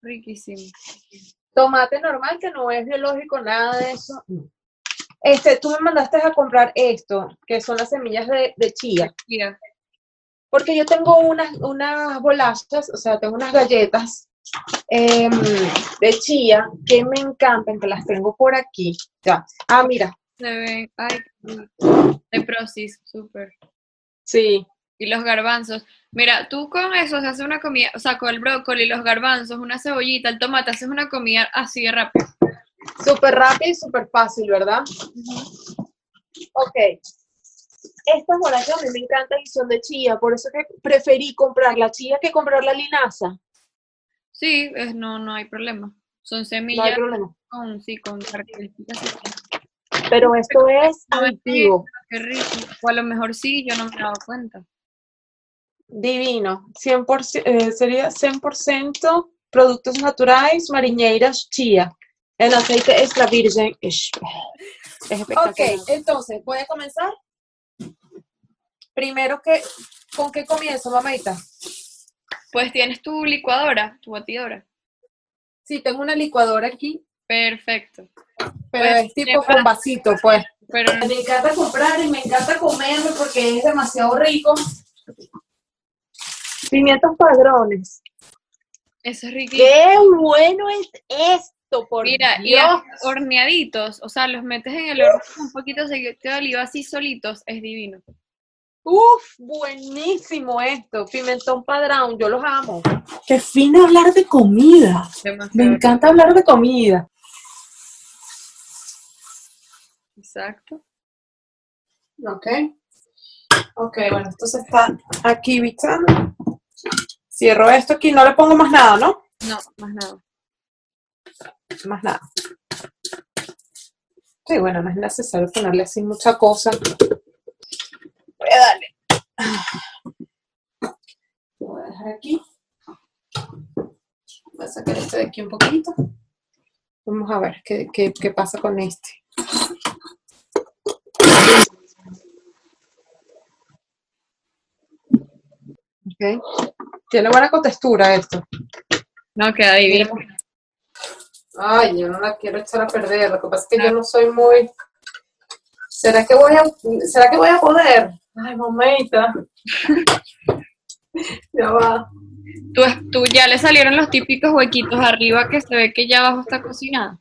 Speaker 5: Riquísimo.
Speaker 2: Tomate normal, que no es biológico, nada de eso. Este, tú me mandaste a comprar esto, que son las semillas de, de chía. chía. Porque yo tengo unas, unas bolachas, o sea, tengo unas galletas em, de chía que me encantan, que las tengo por aquí. Ya. Ah, mira.
Speaker 5: Se ven, ay, de prosis, súper.
Speaker 2: Sí.
Speaker 5: Y los garbanzos. Mira, tú con eso se hace una comida, o sea, con el brócoli, los garbanzos, una cebollita, el tomate, haces una comida así de rápido.
Speaker 2: Súper rápido y súper fácil, ¿verdad? Ok estas bolachas a mí me encantan y son de chía, por eso que preferí comprar la chía que comprar la linaza.
Speaker 5: Sí, es, no, no hay problema. Son semillas no hay problema. con, sí, con características.
Speaker 2: Pero esto es adictivo.
Speaker 5: Qué rico. O a lo mejor sí, yo no me he dado cuenta.
Speaker 2: Divino. 100%, eh, sería 100% productos naturales, mariñeiras, chía. El aceite extra virgen es, es espectacular. Ok, entonces, ¿voy a comenzar? Primero, que, ¿con qué comienzo, mamita?
Speaker 5: Pues tienes tu licuadora, tu batidora.
Speaker 2: Sí, tengo una licuadora aquí.
Speaker 5: Perfecto.
Speaker 2: Pero pues, es tipo con vasito, pues. Pero... Me encanta comprar y me encanta comerlo porque es demasiado rico. Pimientos padrones.
Speaker 5: Eso es rico.
Speaker 2: ¡Qué bueno es esto, por
Speaker 5: Mira,
Speaker 2: Dios!
Speaker 5: y horneaditos, o sea, los metes en el horno un poquito de oliva así solitos, es divino.
Speaker 2: Uf, buenísimo esto, pimentón padrón, yo los amo. Qué fino hablar de comida. Me encanta hablar de comida.
Speaker 5: Exacto.
Speaker 2: Ok. Ok, bueno, entonces está aquí bichando. Cierro esto aquí, no le pongo más nada, ¿no?
Speaker 5: No, más nada.
Speaker 2: Más nada. Sí, bueno, no es necesario ponerle así mucha cosa voy a darle. Lo voy a dejar aquí. Voy a sacar este de aquí un poquito. Vamos a ver qué, qué, qué pasa con este. Ok. Tiene buena contextura esto.
Speaker 5: No, queda divino.
Speaker 2: Ay, yo no la quiero echar a perder. Lo que pasa es que yo no soy muy. ¿Será que voy a, ¿será que voy a poder? Ay, mamita. ya va.
Speaker 5: ¿Tú, ¿Tú, ya le salieron los típicos huequitos arriba que se ve que ya abajo está cocinada.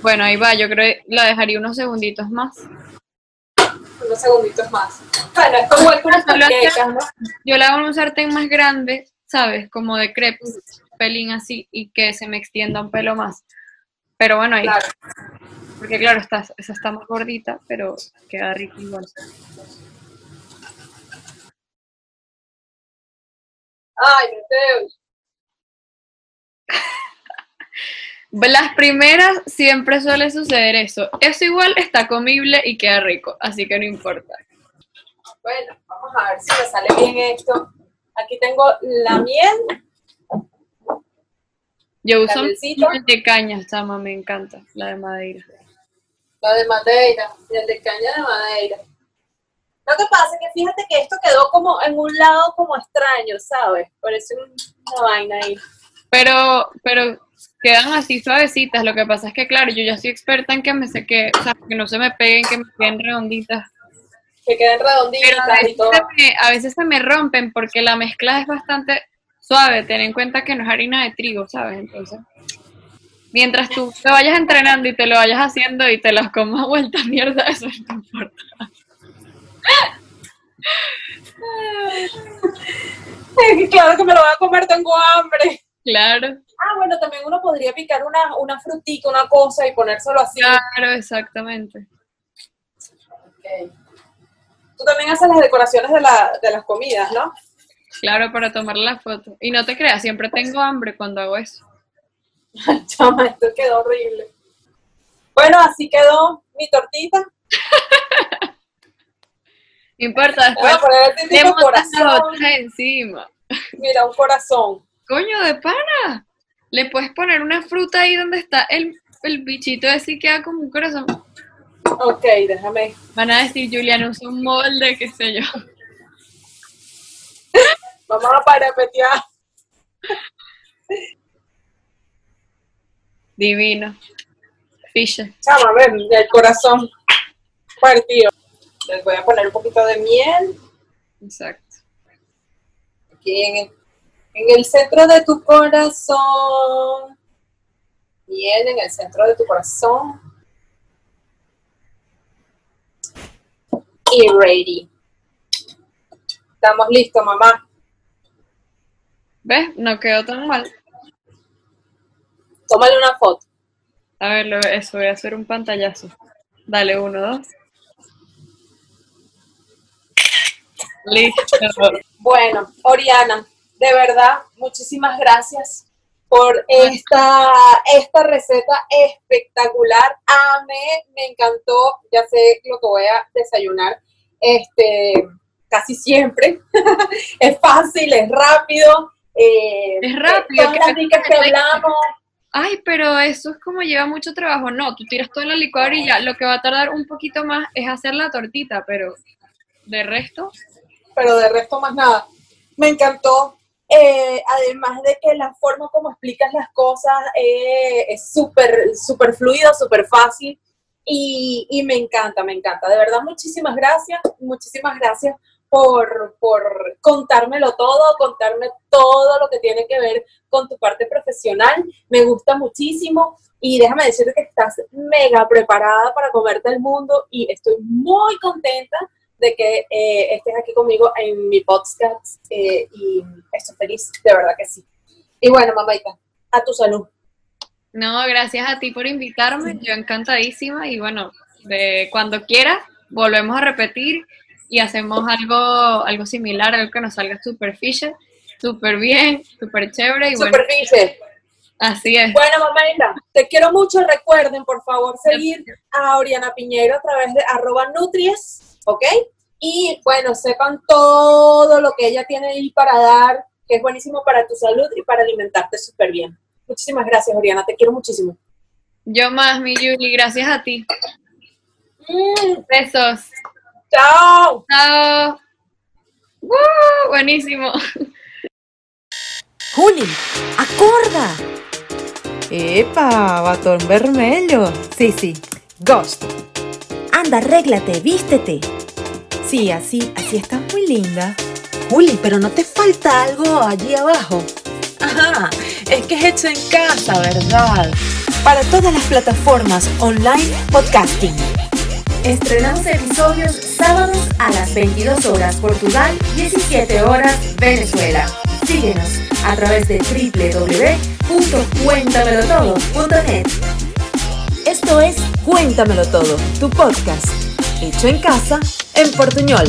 Speaker 5: Bueno, ahí va, yo creo que la dejaría unos segunditos más.
Speaker 2: unos segunditos más. Bueno, es como algunas ¿no?
Speaker 5: Yo le hago un sartén más grande, ¿sabes? Como de crepes, pelín así, y que se me extienda un pelo más. Pero bueno, ahí.
Speaker 2: Claro.
Speaker 5: Porque claro, está, esa está más gordita, pero queda rico igual.
Speaker 2: Ay, Dios. [laughs]
Speaker 5: Las primeras siempre suele suceder eso. Eso igual está comible y queda rico, así que no importa.
Speaker 2: Bueno, vamos a ver si me sale bien esto. Aquí tengo la miel.
Speaker 5: Yo uso miel de caña, chama, me encanta, la de Madeira.
Speaker 2: La de Madeira, el de caña de Madeira. Lo que pasa es que fíjate que esto quedó como en un lado como extraño, ¿sabes? Parece un- una vaina ahí.
Speaker 5: Pero, pero quedan así suavecitas. Lo que pasa es que, claro, yo ya soy experta en que me sé que, o sea, que no se me peguen, que me queden redonditas.
Speaker 2: Que queden
Speaker 5: Pero
Speaker 2: redonditas y todo.
Speaker 5: me, a veces se me rompen porque la mezcla es bastante suave. Ten en cuenta que no es harina de trigo, ¿sabes? Entonces, mientras tú te vayas entrenando y te lo vayas haciendo y te las comas vuelta [laughs] mierda, eso no importa. [laughs]
Speaker 2: claro que me lo voy a comer, tengo hambre.
Speaker 5: Claro,
Speaker 2: Ah, bueno, también uno podría picar una, una frutica, una cosa y ponérselo así.
Speaker 5: claro, exactamente.
Speaker 2: Ok. Tú también haces las decoraciones de, la, de las comidas, ¿no?
Speaker 5: Claro, para tomar la foto. Y no te creas, siempre tengo hambre cuando hago eso. [laughs]
Speaker 2: Chama, esto quedó horrible. Bueno, así quedó mi tortita. [laughs]
Speaker 5: No importa,
Speaker 2: Voy
Speaker 5: después
Speaker 2: a poner este corazón.
Speaker 5: encima. [laughs]
Speaker 2: Mira, un corazón.
Speaker 5: Coño de pana. Le puedes poner una fruta ahí donde está el, el bichito y queda como un corazón.
Speaker 2: Ok, déjame.
Speaker 5: Van a decir, Juliana, usa un molde, qué sé yo.
Speaker 2: Vamos a parapetear.
Speaker 5: Divino. Fisher.
Speaker 2: Chama, a ver, el corazón partido. Les voy a poner un poquito de miel
Speaker 5: Exacto.
Speaker 2: aquí en el, en el centro de tu corazón. Miel en el centro de tu corazón. Y ready. Estamos listos, mamá.
Speaker 5: ¿Ves? No quedó tan mal.
Speaker 2: Tómale una foto.
Speaker 5: A ver, eso, voy a hacer un pantallazo. Dale, uno, dos. Listo.
Speaker 2: Bueno, Oriana, de verdad, muchísimas gracias por esta, esta receta espectacular. Amé, me encantó. Ya sé lo que voy a desayunar este, casi siempre. [laughs] es fácil, es rápido. eh,
Speaker 5: Es rápido,
Speaker 2: Todas las que hablamos.
Speaker 5: Ay, pero eso es como lleva mucho trabajo. No, tú tiras todo en la licuadora y ya. Lo que va a tardar un poquito más es hacer la tortita, pero de resto,
Speaker 2: pero de resto más nada. Me encantó. eh, además de que la forma como explicas las cosas eh, es súper, súper fluido, súper fácil y, y me encanta, me encanta. De verdad, muchísimas gracias, muchísimas gracias por, por contármelo todo, contarme todo lo que tiene que ver con tu parte profesional. Me gusta muchísimo y déjame decirte que estás mega preparada para comerte el mundo y estoy muy contenta de que eh, estés aquí conmigo en mi podcast eh, y estoy feliz, de verdad que sí. Y bueno, mamita, a tu salud.
Speaker 5: no, gracias a ti por invitarme. Yo encantadísima y bueno, de cuando quieras volvemos a repetir y hacemos algo, algo similar, algo que nos salga super fisher, súper bien, súper chévere y bueno,
Speaker 2: Superficie.
Speaker 5: así es.
Speaker 2: Bueno, mamita, te quiero mucho. Recuerden, por favor, seguir a Oriana Piñero a través de arroba Nutries, ¿ok? Y bueno, sepan todo lo que ella tiene ahí para dar, que es buenísimo para tu salud y para alimentarte súper bien. Muchísimas gracias, Oriana. Te quiero muchísimo.
Speaker 5: Yo más, mi Julie, gracias a ti.
Speaker 2: Mm,
Speaker 5: Besos.
Speaker 2: Chao.
Speaker 5: Chao. ¡Woo! Buenísimo.
Speaker 1: Juli, acorda! Epa, batón vermelho. Sí, sí, Ghost. Anda, arréglate, vístete. Sí, así, así estás muy linda.
Speaker 6: Juli, pero no te falta algo allí abajo. Ajá, es que es hecho en casa, ¿verdad? Para todas las plataformas online podcasting.
Speaker 3: Estrenamos episodios
Speaker 1: sábados a las 22 horas Portugal, 17 horas Venezuela. Síguenos a través de www.cuéntamelotodo.net.
Speaker 7: Esto es Cuéntamelo Todo, tu podcast, hecho en casa, en Portuñol.